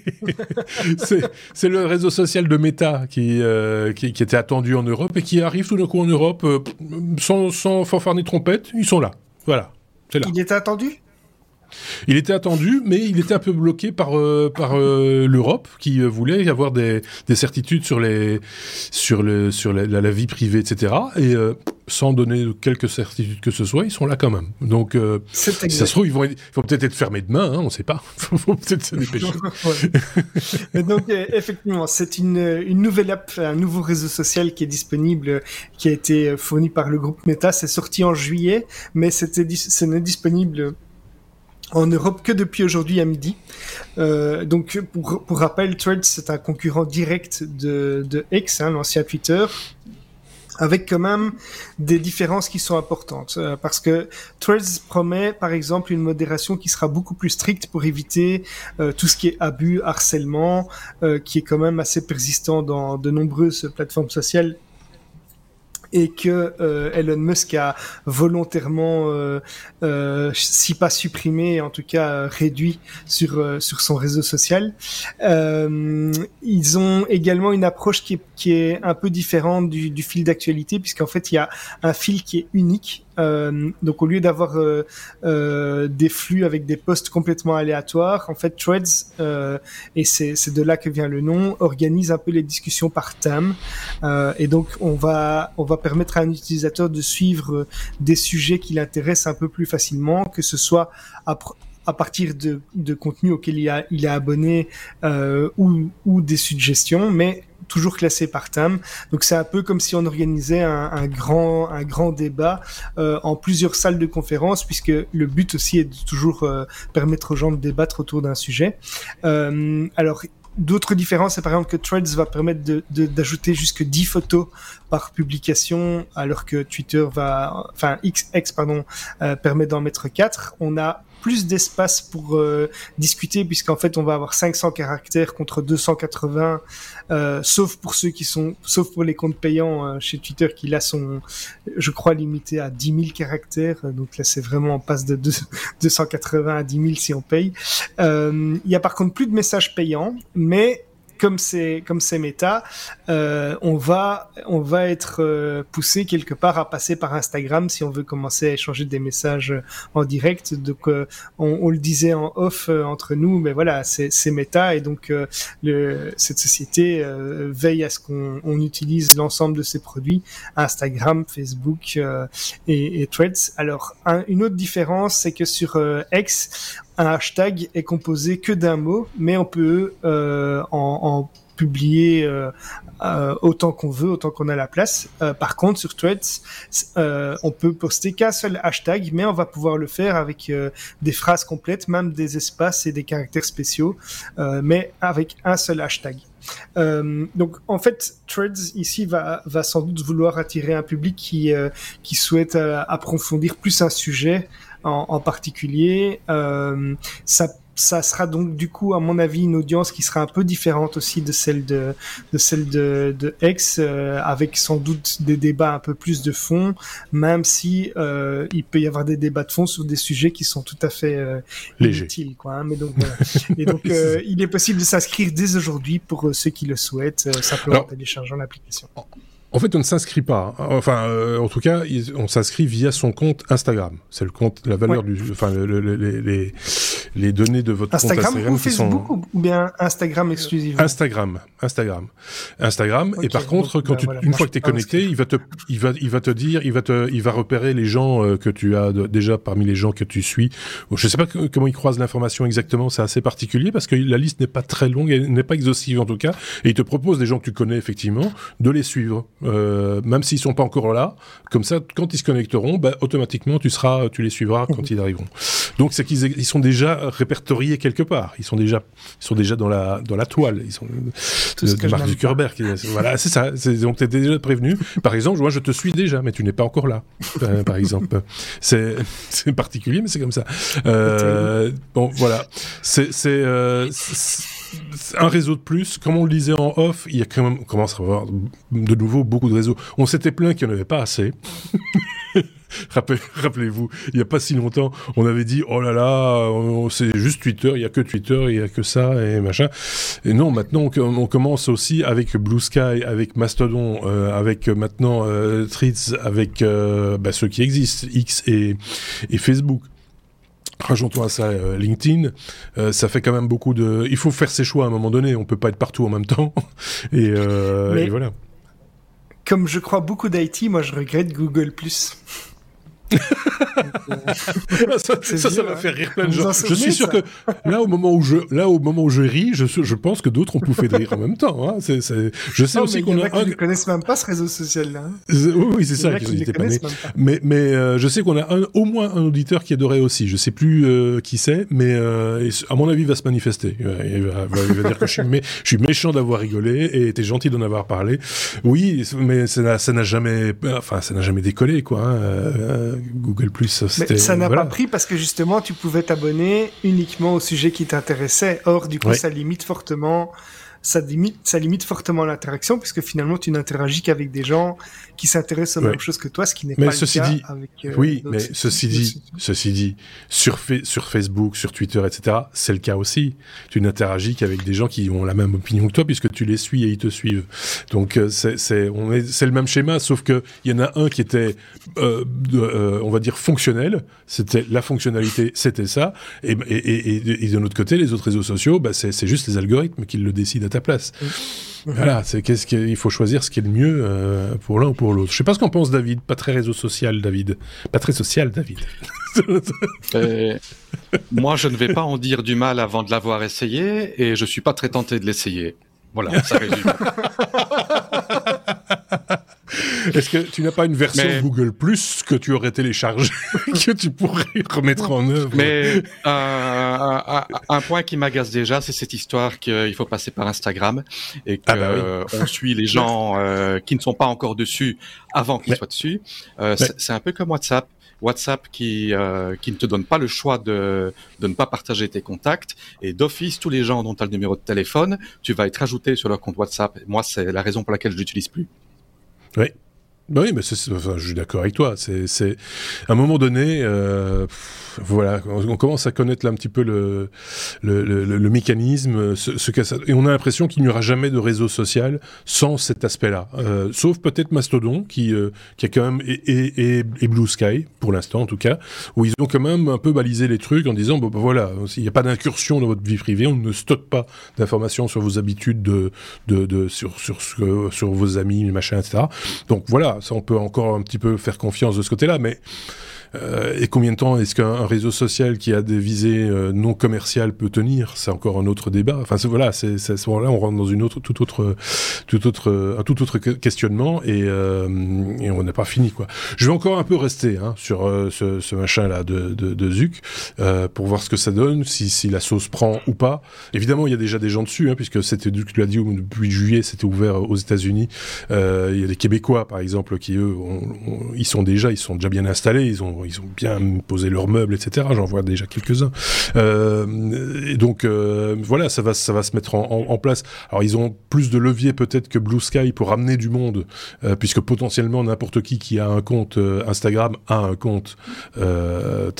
c'est le réseau social de Meta euh, qui, qui, était attendu en Europe et qui arrive tout d'un coup en Europe euh, sans, sans fanfare ni trompette. Ils sont là. Voilà. Il était attendu? Il était attendu, mais il était un peu bloqué par euh, par euh, l'Europe qui euh, voulait avoir des, des, certitudes sur les sur le sur la, vie privée, etc. Et sans donner quelques certitudes que ce soit, ils sont là quand même. Donc, si ça se trouve, ils vont, ils vont peut-être être fermés demain, hein, on ne sait pas. Il faut peut-être se dépêcher. donc, effectivement, c'est une, une nouvelle app, un nouveau réseau social qui est disponible, qui a été fourni par le groupe Meta. C'est sorti en juillet, mais c'était, ce n'est disponible en Europe que depuis aujourd'hui à midi. Euh, donc pour, pour rappel, Threads c'est un concurrent direct de, de X, hein, l'ancien Twitter, avec quand même des différences qui sont importantes. Euh, parce que Threads promet par exemple une modération qui sera beaucoup plus stricte pour éviter euh, tout ce qui est abus, harcèlement, euh, qui est quand même assez persistant dans de nombreuses plateformes sociales et que euh, Elon Musk a volontairement, euh, euh, si pas supprimé, en tout cas réduit sur sur son réseau social. ils ont également une approche qui est, qui est un peu différente du, du fil d'actualité, puisqu'en fait il y a un fil qui est unique euh, donc au lieu d'avoir euh, euh, des flux avec des posts complètement aléatoires, en fait Threads, et c'est de là que vient le nom, organise un peu les discussions par thème. et donc on va, on va permettre à un utilisateur de suivre des sujets qui l'intéressent un peu plus facilement, que ce soit à, à partir de, de contenus auxquels il, a, il est abonné euh, ou, ou des suggestions, mais toujours classé par thème. Donc c'est un peu comme si on organisait un, grand un grand débat euh, en plusieurs salles de conférence, puisque le but aussi est de toujours euh, permettre aux gens de débattre autour d'un sujet. Euh, alors D'autres différences, c'est par exemple que Threads va permettre d'ajouter de, jusque 10 photos par publication, alors que Twitter va, enfin X, X pardon, permet d'en mettre 4. On a plus d'espace pour euh, discuter puisqu'en fait on va avoir 500 caractères contre 280 euh, sauf pour ceux qui sont sauf pour les comptes payants euh, chez Twitter qui là sont je crois limités à 10 000 caractères. Donc là c'est vraiment on passe de 280 à 10 000 si on paye. Il y a par contre plus de messages payants mais comme c'est comme c'est méta, euh, on va on va être euh, poussé quelque part à passer par Instagram si on veut commencer à échanger des messages en direct. Donc on, on, le disait en off entre nous, mais voilà, c'est c'est méta et donc le, cette société veille à ce qu'on on utilise l'ensemble de ses produits Instagram, Facebook et, et, Threads. Alors une autre différence, c'est que sur X, un hashtag est composé que d'un mot, mais on peut euh, en, en, publier euh, euh, autant qu'on veut, autant qu'on a la place. Euh, par contre, sur Threads, euh, on peut poster qu'un seul hashtag, mais on va pouvoir le faire avec des phrases complètes, même des espaces et des caractères spéciaux, mais avec un seul hashtag. Euh, donc en fait, Threads ici va, va sans doute vouloir attirer un public qui, qui souhaite approfondir plus un sujet en, en particulier. ça ça sera donc du coup, à mon avis, une audience qui sera un peu différente aussi de celle de, de celle de, de X, euh, avec sans doute des débats un peu plus de fond, même si euh, il peut y avoir des débats de fond sur des sujets qui sont tout à fait euh, quoi. Hein, mais donc, Et donc, euh, il est possible de s'inscrire dès aujourd'hui pour ceux qui le souhaitent, simplement en téléchargeant l'application. En fait, on ne s'inscrit pas. Enfin, euh, en tout cas, on s'inscrit via son compte Instagram. C'est le compte, la valeur du, enfin, les, les, données de votre compte Instagram ou Facebook ou bien Instagram exclusivement. Instagram, Instagram, Instagram. et par contre, quand ben tu, une fois que tu es connecté, il va te, il va, il va te dire, il va te, il va repérer les gens euh, que tu as déjà parmi les gens que tu suis. Je sais pas comment il croise l'information exactement. C'est assez particulier parce que la liste n'est pas très longue, elle n'est pas exhaustive en tout cas, et il te propose des gens que tu connais effectivement de les suivre. Euh, même s'ils sont pas encore là. Comme ça, quand ils se connecteront, bah, automatiquement, tu seras, tu les suivras quand mhm. ils arriveront. Donc, c'est qu'ils ils sont déjà répertoriés quelque part. Ils sont déjà, ils sont déjà dans la, dans la toile. Ils sont de, Mark Zuckerberg. voilà, c'est ça. Donc, t'es déjà prévenu. Par exemple, moi, je te suis déjà, mais tu n'es pas encore là. Euh, par exemple, c'est, c'est particulier, mais c'est comme ça. Euh, bon, voilà. C'est, c'est, euh, un réseau de plus, comme on le disait en off, il y a quand même, commence à avoir de nouveau beaucoup de réseaux. On s'était plaint qu'il n'y en avait pas assez. Rappelez-vous, il n'y a pas si longtemps, on avait dit oh là là, c'est juste Twitter, il n'y a que Twitter, il n'y a que ça et machin. Et non, maintenant on, commence aussi avec Blue Sky, avec Mastodon, euh, avec maintenant euh, Threads, avec euh, bah, ceux qui existent, X et, et Facebook. Rajoutons à ça euh, LinkedIn, euh, ça fait quand même beaucoup de. Il faut faire ses choix à un moment donné. On peut pas être partout en même temps. et, euh, et voilà. Comme je crois beaucoup d'IT, moi je regrette Google ça, ça, ça, va faire rire plein de gens. Je suis sûr que là, au moment où je, là, au moment où je ris, je, je pense que d'autres ont pouffé de rire en même temps. Hein. C'est, c'est... Je sais aussi qu'on a, un... qui ne connaissent même pas ce réseau social-là. Hein. Oui, oui, c'est ça. Qui pas nés. Pas. Mais, mais euh, je sais qu'on a un, au moins un auditeur qui adorait aussi. Je sais plus euh, qui c'est, mais euh, à mon avis, il va se manifester. Il va, il va, il va dire que je suis, mé... je suis méchant d'avoir rigolé et t'es gentil d'en avoir parlé. Oui, mais ça n'a, jamais, enfin, ça n'a jamais décollé, quoi. Hein. Euh, Google Plus, Mais ça n'a pas pris parce que justement, tu pouvais t'abonner uniquement au sujet qui t'intéressait. Or, du coup, ça limite fortement ça limite, ça limite fortement l'interaction puisque finalement tu n'interagis qu'avec des gens qui s'intéressent aux mêmes choses que toi, ce qui n'est pas ceci le cas dit, avec. Euh, oui, mais ceci dit, ceci dit, sur, sur Facebook, sur Twitter, etc., c'est le cas aussi. Tu n'interagis qu'avec des gens qui ont la même opinion que toi puisque tu les suis et ils te suivent. Donc euh, c'est c'est est c'est le même schéma, sauf que il y en a un qui était, euh, de, euh, on va dire fonctionnel. C'était la fonctionnalité, c'était ça. Et, et, et, et, de notre côté, les autres réseaux sociaux, bah, c'est juste les algorithmes qui le décident à ta place. Voilà, c'est qu'est-ce qu'il faut choisir ce qui est le mieux euh, pour l'un ou pour l'autre. Je sais pas ce qu'en pense David, pas très réseau social David, pas très social David. euh, moi, je ne vais pas en dire du mal avant de l'avoir essayé et je suis pas très tenté de l'essayer. Voilà, ça résume. Est-ce que tu n'as pas une version Google Plus que tu aurais téléchargée, que tu pourrais remettre en œuvre Mais euh, un, point qui m'agace déjà, c'est cette histoire qu'il faut passer par Instagram et qu'on ah bah suit les gens euh, qui ne sont pas encore dessus avant qu'ils soient dessus. Euh, c'est un peu comme WhatsApp. WhatsApp qui euh, qui ne te donne pas le choix de de ne pas partager tes contacts et d'office tous les gens dont tu as le numéro de téléphone, tu vas être ajouté sur leur compte WhatsApp. Moi, c'est la raison pour laquelle je l'utilise plus. Oui. Bah oui, mais c'est, enfin, je suis d'accord avec toi. C'est, c'est, à un moment donné, euh, voilà, on commence à connaître là un petit peu le, le, le, le mécanisme, ce, ce et on a l'impression qu'il n'y aura jamais de réseau social sans cet aspect-là. Euh, sauf peut-être Mastodon, qui, euh, qui a quand même, et, et, et Blue Sky, pour l'instant en tout cas, où ils ont quand même un peu balisé les trucs en disant, bon, bah, voilà, il n'y a pas d'incursion dans votre vie privée, on ne stocke pas d'informations sur vos habitudes de, de, de sur, sur, sur, sur vos amis, machin, etc. Donc voilà, ça, on peut encore un petit peu faire confiance de ce côté-là, mais et combien de temps est-ce qu'un réseau social qui a des visées euh, non commerciales peut tenir? C'est encore un autre débat. Enfin voilà, c'est à ce moment-là on rentre dans une autre, tout autre, tout autre, un tout autre questionnement et, euh, et on n'a pas fini quoi. Je vais encore un peu rester hein, sur euh, ce, ce machin-là de, de, de Zuc euh, pour voir ce que ça donne, si, si la sauce prend ou pas. Évidemment, il y a déjà des gens dessus hein, puisque c'était, tu l'as dit, depuis juillet, c'était ouvert aux États-Unis. il y a des Québécois par exemple qui eux, ils sont déjà, ils sont déjà bien installés, ils ont ils ont bien posé leurs meubles, etc. J'en vois déjà quelques-uns. Euh, donc euh, voilà, ça va, ça va se mettre en, place. Alors ils ont plus de levier peut-être que Blue Sky pour ramener du monde, euh, puisque potentiellement n'importe qui qui a un compte Instagram a un compte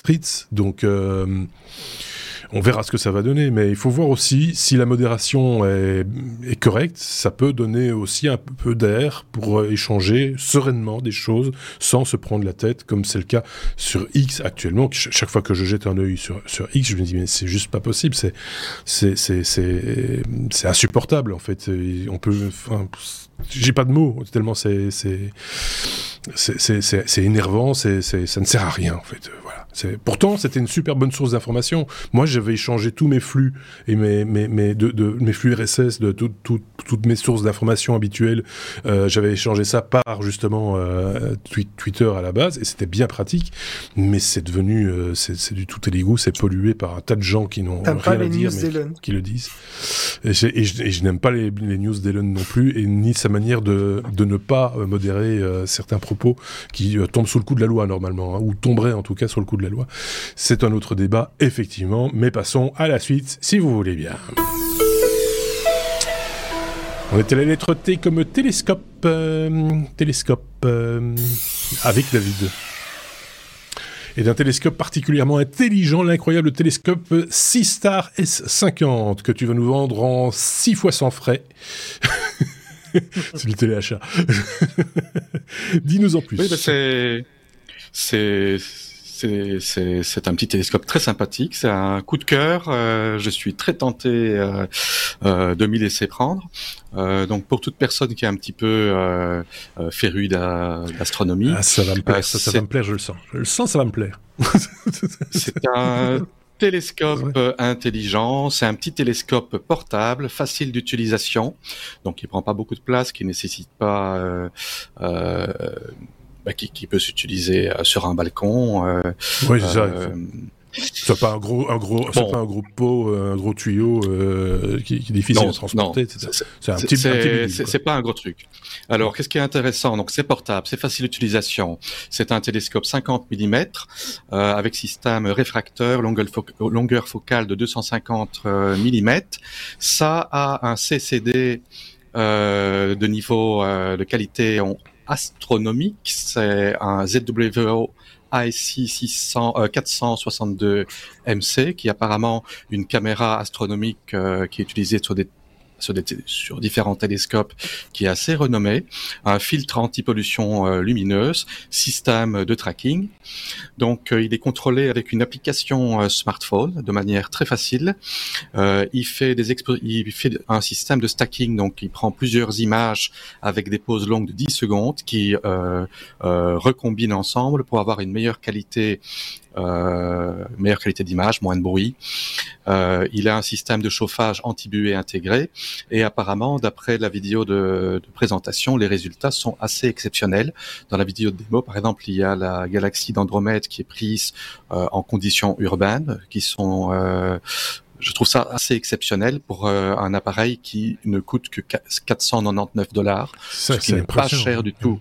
Tritz. Donc on verra ce que ça va donner, mais il faut voir aussi si la modération est, correcte, ça peut donner aussi un peu d'air pour échanger sereinement des choses sans se prendre la tête, comme c'est le cas sur X actuellement. Chaque fois que je jette un œil sur, sur X, je me dis mais c'est juste pas possible, c'est c'est insupportable en fait. On peut, j'ai pas de mots tellement c'est c'est c'est énervant, c'est ça ne sert à rien en fait. Voilà. Pourtant, c'était une super bonne source d'information. Moi, j'avais échangé tous mes flux et mes, mes, mes, de, de, mes flux RSS de tout, tout, toutes mes sources d'information habituelles. Euh, j'avais échangé ça par justement euh, Twitter à la base et c'était bien pratique. Mais c'est devenu, euh, c'est du tout égout, c'est pollué par un tas de gens qui n'ont rien à dire, mais qui, le disent. Et, et je, n'aime pas les, les news d'Elon non plus et ni sa manière de, ne pas euh, modérer euh, certains propos qui tombent sous le coup de la loi normalement, hein, ou tomberaient en tout cas sur le coup de la loi. C'est un autre débat, effectivement, mais passons à la suite, si vous voulez bien. On était la lettre T comme télescope, euh, télescope, euh, avec David. Et d'un télescope particulièrement intelligent, l'incroyable télescope Seastar S50, que tu vas nous vendre en 6 fois sans frais. c'est du téléachat. Dis-nous en plus. Oui, bah, c'est, c'est, c'est un petit télescope très sympathique, c'est un coup de cœur. Euh, je suis très tenté euh, euh, de m'y laisser prendre. donc pour toute personne qui est un petit peu férue d'astronomie, ah, ça va me plaire, ça, va me plaire, je le sens. Je le sens, ça va me plaire. c'est un télescope intelligent, c'est un petit télescope portable, facile d'utilisation, donc il prend pas beaucoup de place, qui nécessite pas euh, bah, qui, qui, peut s'utiliser euh, sur un balcon. Euh, oui, c'est ça. Euh, c'est pas un gros, un gros, c'est pas un gros pot, un gros tuyau euh, qui, qui, est difficile à transporter. C'est un petit, C'est pas un gros truc. Alors, qu'est-ce qui est intéressant? Donc, c'est portable, c'est facile d'utilisation. C'est un télescope 50 mm euh, avec système réfracteur, longueur, longueur, focale de 250 mm. Ça a un CCD euh, de niveau de qualité astronomique. C'est un ZWO IC 600, 462 MC qui est apparemment une caméra astronomique euh, qui est utilisée sur des sur, différents télescopes qui est assez renommé, un filtre anti-pollution euh, lumineuse, système de tracking. Donc euh, il est contrôlé avec une application euh, smartphone de manière très facile. il fait des il fait un système de stacking, donc il prend plusieurs images avec des pauses longues de 10 secondes qui recombine ensemble pour avoir une meilleure qualité meilleure qualité d'image, moins de bruit. Euh, il a un système de chauffage anti-buée intégré et apparemment, d'après la vidéo de, de, présentation, les résultats sont assez exceptionnels. Dans la vidéo de démo, par exemple, il y a la galaxie d'Andromède qui est prise euh, en conditions urbaines, qui sont euh, je trouve ça assez exceptionnel pour euh, un appareil qui ne coûte que 499 dollars, ce qui n'est pas cher du tout.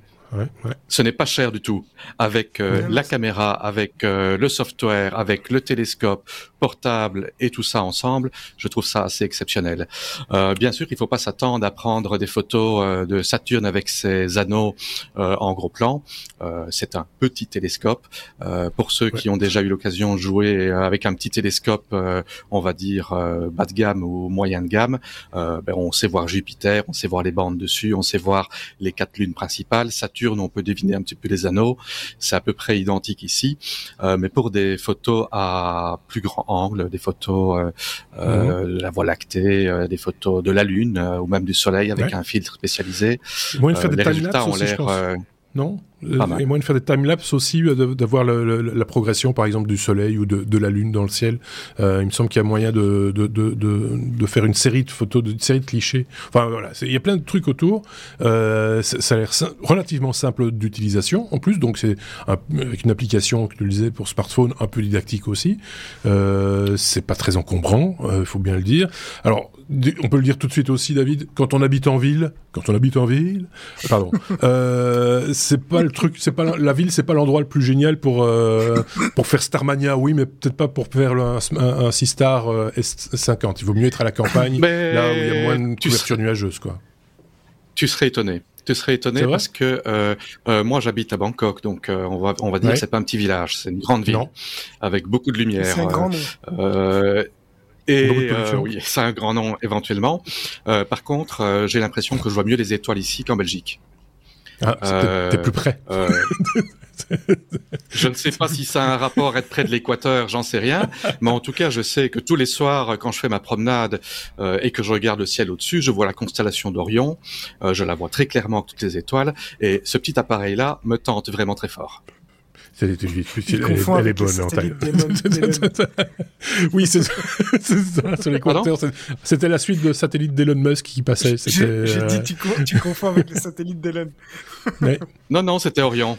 Ce n'est pas cher du tout. Avec euh, la caméra, avec euh, le software, avec le télescope portable et tout ça ensemble, je trouve ça assez exceptionnel. Euh, bien sûr, il ne faut pas s'attendre à prendre des photos de Saturne avec ses anneaux en gros plan. C'est un petit télescope. pour ceux qui ont déjà eu l'occasion de jouer avec un petit télescope, on va dire bas de gamme ou moyen de gamme, ben, on sait voir Jupiter, on sait voir les bandes dessus, on sait voir les quatre lunes principales. Saturne, on peut deviner un petit peu les anneaux. C'est à peu près identique ici, euh, mais pour des photos à plus grand angle, des photos euh, euh mhm. de la Voie lactée, des photos de la Lune ou même du Soleil avec un filtre spécialisé. les résultats ont l'air non? Et moins de faire des timelapses aussi, euh, d'avoir la progression, par exemple, du soleil ou de, la lune dans le ciel. Euh, il me semble qu'il y a moyen de, de, faire une série de photos, une série de clichés. Enfin, voilà, il y a plein de trucs autour. Euh, ça, a l'air relativement simple d'utilisation, en plus, donc c'est avec une application, que tu disais, pour smartphone, un peu didactique aussi. c'est pas très encombrant, il faut bien le dire. Alors, on peut le dire tout de suite aussi, David, quand on habite en ville, quand on habite en ville, pardon, euh, c'est pas le truc, c'est pas la, ville, c'est pas l'endroit le plus génial pour euh, pour faire Starmania, oui, mais peut-être pas pour faire un, un, 6 star euh, S50. Il vaut mieux être à la campagne, là où il y a moins de couverture nuageuse, quoi. Tu serais étonné. Tu serais étonné parce que moi j'habite à Bangkok, donc on va on va dire que c'est pas un petit village, c'est une grande ville avec beaucoup de lumière. C'est un grand nom. Et euh, oui, c'est un grand nom éventuellement. Euh, par contre, euh, j'ai l'impression que je vois mieux les étoiles ici qu'en Belgique. Ah, t'es plus près. je ne sais pas si ça a un rapport être près de l'équateur, j'en sais rien. Mais en tout cas, je sais que tous les soirs, quand je fais ma promenade et que je regarde le ciel au-dessus, je vois la constellation d'Orion. je la vois très clairement toutes les étoiles. Et ce petit appareil-là me tente vraiment très fort. Elle, elle, est bonne en taille. oui, c'est ça. Sur les compteurs, c'était la suite de satellite d'Elon Musk qui passait. J'ai euh... dit, tu, tu, confonds avec les satellites d'Elon. Mais... Non, non, c'était Orion.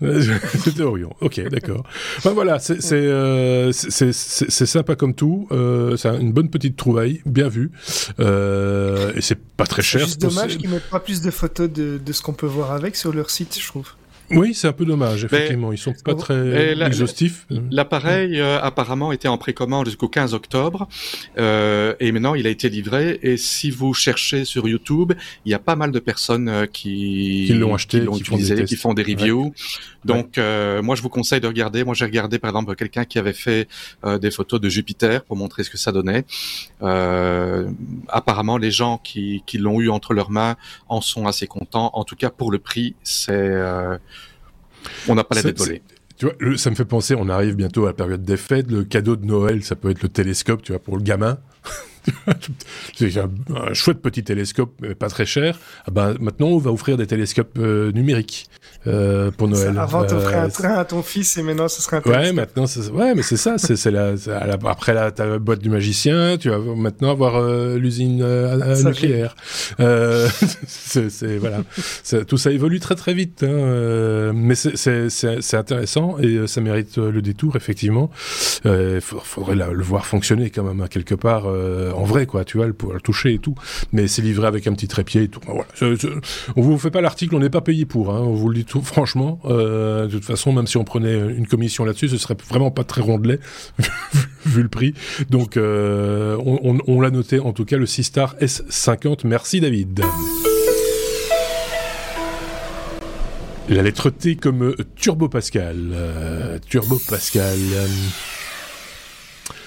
C'était Orion. Ok, d'accord. Ben voilà, c'est euh, sympa comme tout. Euh, c'est une bonne petite trouvaille, bien vue. Euh, et c'est pas très cher. C'est dommage qu'ils mettent pas plus de photos de, de ce qu'on peut voir avec sur leur site, je trouve. Oui, c'est un peu dommage, effectivement. Ils sont pas très exhaustifs. L'appareil, euh, apparemment, était en précommande jusqu'au 15 octobre. Euh, et maintenant, il a été livré. Et si vous cherchez sur YouTube, il y a pas mal de personnes euh, qui, qui l'ont acheté, qui, utilisé, font qui, font des reviews. Donc, euh, moi, je vous conseille de regarder. Moi, j'ai regardé, par exemple, quelqu'un qui avait fait euh, des photos de Jupiter pour montrer ce que ça donnait. apparemment, les gens qui, qui l'ont eu entre leurs mains en sont assez contents. En tout cas, pour le prix, c'est on n'a pas la tête Tu vois, ça me fait penser, on arrive bientôt à la période des fêtes. Le cadeau de Noël, ça peut être le télescope, tu vois, pour le gamin. C'est un, chouette petit télescope, mais pas très cher. Ah ben, maintenant, on va offrir des télescopes euh, numériques euh, pour Noël. avant, t'offrais un euh, train à ton fils et maintenant, ce serait un télescope. Ouais, maintenant, ouais, mais c'est ça. C'est la, la, après la, ta boîte du magicien, tu vas maintenant avoir euh, l'usine nucléaire. c'est voilà, tout ça évolue très très vite. Hein, mais c'est intéressant et ça mérite le détour effectivement. Il faudrait le voir fonctionner quand même à quelque part en vrai, quoi, tu vois, pour le toucher et tout. Mais c'est livré avec un petit trépied et tout. On vous fait pas l'article, on n'est pas payé pour, hein, on vous le dit tout franchement. Euh, de toute façon, même si on prenait une commission là-dessus, ce serait vraiment pas très rondelet, vu le prix. Donc, euh, on, l'a noté, en tout cas, le 6 Star S50. Merci David. La lettre T comme Turbo Pascal. Euh, Turbo Pascal.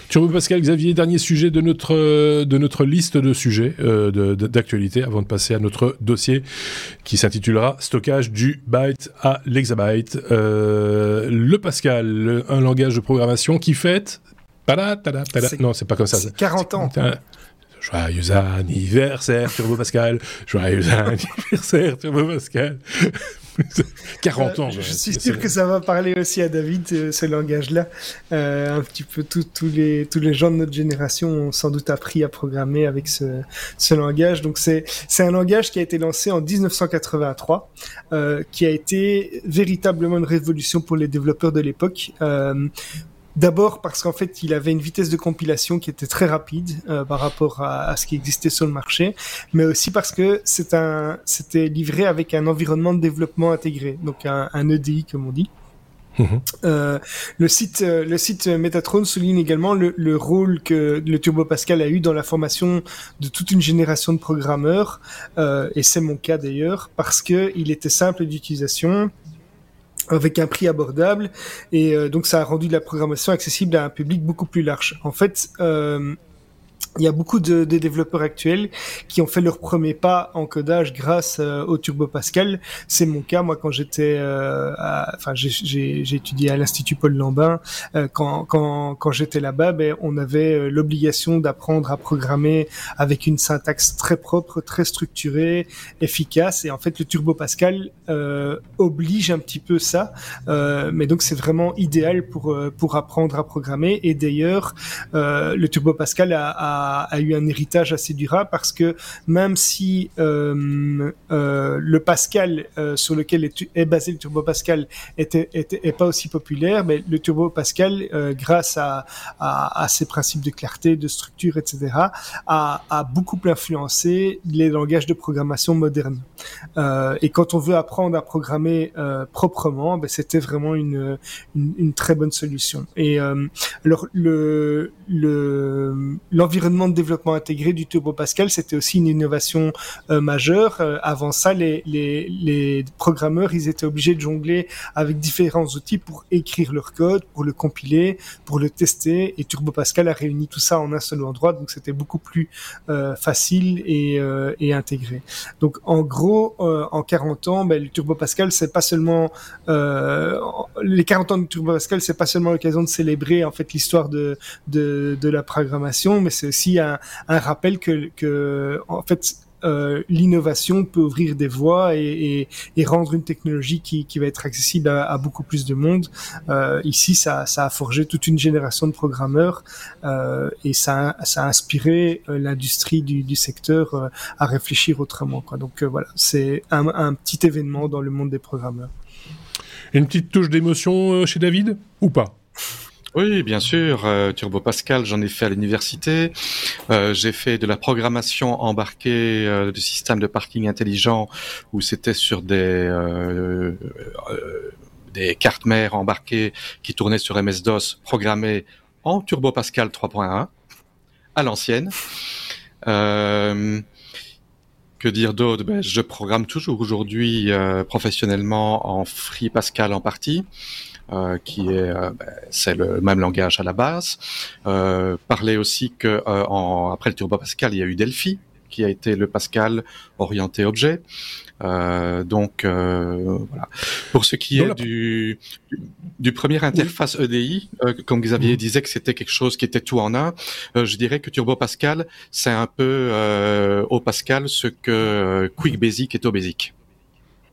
Turbo Pascal Xavier, dernier sujet de notre euh, de notre liste de sujets euh, d'actualité avant de passer à notre dossier qui s'intitulera stockage du byte à l'exabyte. Euh, le Pascal, un langage de programmation qui fête non, c'est pas comme ça. 40 ans. Joyeux anniversaire, Turbo Pascal. Joyeux anniversaire, Turbo Pascal. 40 ans. je suis sûr que ça va parler aussi à David, euh, ce langage-là. Euh, un petit peu tous les, tous les gens de notre génération ont sans doute appris à programmer avec ce, ce langage. Donc c'est un langage qui a été lancé en 1983, euh, qui a été véritablement une révolution pour les développeurs de l'époque. Euh, D'abord parce qu'en fait, il avait une vitesse de compilation qui était très rapide par rapport à, ce qui existait sur le marché, mais aussi parce que c'est un, c'était livré avec un environnement de développement intégré, donc un, un EDI comme on dit. Mhm. Euh, le site, euh, le site Metatron souligne également le, le, rôle que le Turbo Pascal a eu dans la formation de toute une génération de programmeurs, euh, et c'est mon cas d'ailleurs, parce que il était simple d'utilisation, avec un prix abordable, et euh, donc ça a rendu la programmation accessible à un public beaucoup plus large. En fait, euh, il y a beaucoup de, de, développeurs actuels qui ont fait leur premier pas en codage grâce euh, au Turbo Pascal. C'est mon cas, moi, quand j'étais, euh, enfin, j'ai étudié à l'Institut Paul Lambin. Euh, quand, quand, quand j'étais là-bas, ben, on avait euh, l'obligation d'apprendre à programmer avec une syntaxe très propre, très structurée, efficace. Et en fait, le Turbo Pascal oblige un petit peu ça. mais donc, c'est vraiment idéal pour pour apprendre à programmer. Et d'ailleurs, le Turbo Pascal a, a a, eu un héritage assez durable parce que même si euh, euh, le Pascal euh, sur lequel est, basé le Turbo Pascal était, pas aussi populaire, mais le Turbo Pascal, grâce à, ses principes de clarté, de structure, etc., a, a beaucoup influencé les langages de programmation modernes. et quand on veut apprendre à programmer proprement, ben, c'était vraiment une, très bonne solution. Et alors le l'environnement de développement intégré du Turbo Pascal, c'était aussi une innovation euh, majeure. Euh, avant ça, les, programmeurs, ils étaient obligés de jongler avec différents outils pour écrire leur code, pour le compiler, pour le tester. Et Turbo Pascal a réuni tout ça en un seul endroit, donc c'était beaucoup plus euh, facile et, intégré. Donc en gros, en 40 ans, ben, le Turbo Pascal, c'est pas seulement les 40 ans de Turbo Pascal, c'est pas seulement l'occasion de célébrer en fait l'histoire de, de, de la programmation, mais c'est aussi un, rappel que, en fait, euh, l'innovation peut ouvrir des voies et, rendre une technologie qui, va être accessible à, beaucoup plus de monde. Euh, ici, ça, a forgé toute une génération de programmeurs euh, et ça, a inspiré l'industrie du, secteur à réfléchir autrement. Donc voilà, c'est un, un, petit événement dans le monde des programmeurs. Une petite touche d'émotion chez David ou pas? Oui, bien sûr. Euh, Turbo Pascal, j'en ai fait à l'université. Euh, j'ai fait de la programmation embarquée euh, de systèmes de parking intelligent où c'était sur des des cartes mères embarquées qui tournaient sur MS-DOS, programmées en Turbo Pascal 3.1 à l'ancienne. que dire d'autre? Ben, Je programme toujours aujourd'hui professionnellement en Free Pascal en partie. Euh, qui est euh, ben, c'est le même langage à la base. Euh, parler aussi que en, après le Turbo Pascal, il y a eu Delphi qui a été le Pascal orienté objet. Euh, donc euh, voilà. Pour ce qui est du, du, premier interface EDI, euh, comme Xavier mhm. disait que c'était quelque chose qui était tout en un, je dirais que Turbo Pascal c'est un peu au Pascal ce que Quick Basic est au Basic.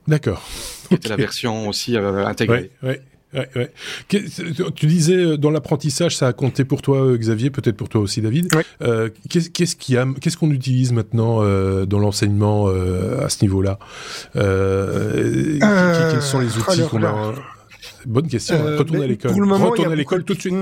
D'accord. C'était la version aussi intégrée. Ouais, Ouais, ouais. Tu disais euh, dans l'apprentissage, ça a compté pour toi, euh, Xavier, peut-être pour toi aussi, David. Euh, qu'est-ce qui a, qu'est-ce qu'on utilise maintenant euh, dans l'enseignement euh, à ce niveau-là? Quels sont les outils oh qu'on a Bonne question. Euh, Retourne à l'école. Retourne à l'école tout de suite.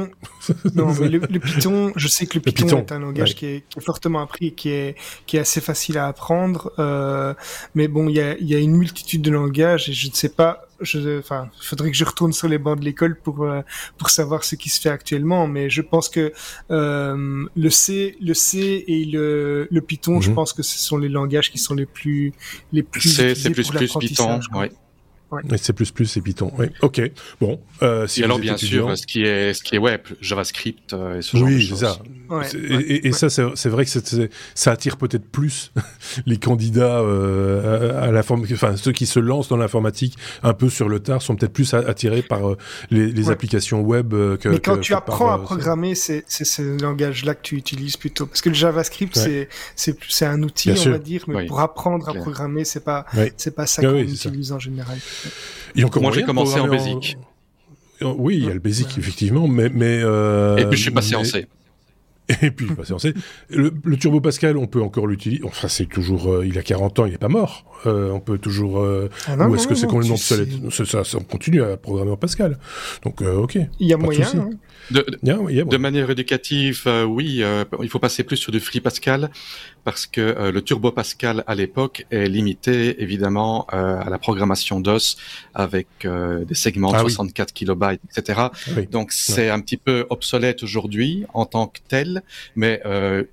non, mais le, Python, je sais que le, Python, est un langage qui, est, fortement appris et qui est, qui est assez facile à apprendre. Euh, mais bon, il y a, y a une multitude de langages et je ne sais pas. Je, enfin, il faudrait que je retourne sur les bancs de l'école pour euh, pour savoir ce qui se fait actuellement. Mais je pense que euh, le C, le C et le, le Python, je mhm. pense que ce sont les langages qui sont les plus les plus. C'est plus plus Python, oui. Ouais. C++ et Python. Oui. Ok. Bon. Euh, si et alors bien sûr, ce qui est ce qui est web, JavaScript euh, et ce genre de choses. Ça. Ouais, et, et ça, c'est vrai que ça attire peut-être plus les candidats euh, à la forme, enfin ceux qui se lancent dans l'informatique un peu sur le tard sont peut-être plus attirés par euh, les, les applications web euh, que. Mais quand que, tu apprends à programmer, c'est ce langage-là que tu utilises plutôt, parce que le JavaScript c'est c'est un outil, on va dire, mais pour apprendre à programmer, c'est pas c'est pas ça qu'on utilise en général. Moi, j'ai commencé en Basic. Oui, il y a le Basic, effectivement, mais... mais euh, Et puis, je suis passé en C. Et puis, bah, le, le, Turbo Pascal, on peut encore l'utiliser. Enfin, c'est toujours. Euh, il a 40 ans, il n'est pas mort. Euh, on peut toujours. Euh, ah ou est-ce que c'est complètement obsolète ça, ça, on continue à programmer en Pascal. Donc, ok. Il y a moyen. Hein. De, de, manière éducative, oui, il faut passer plus sur du Free Pascal parce que le Turbo Pascal à l'époque est limité évidemment à la programmation DOS avec des segments de 64 ah kilobytes, etc. Donc c'est un petit peu obsolète aujourd'hui en tant que tel, mais euh,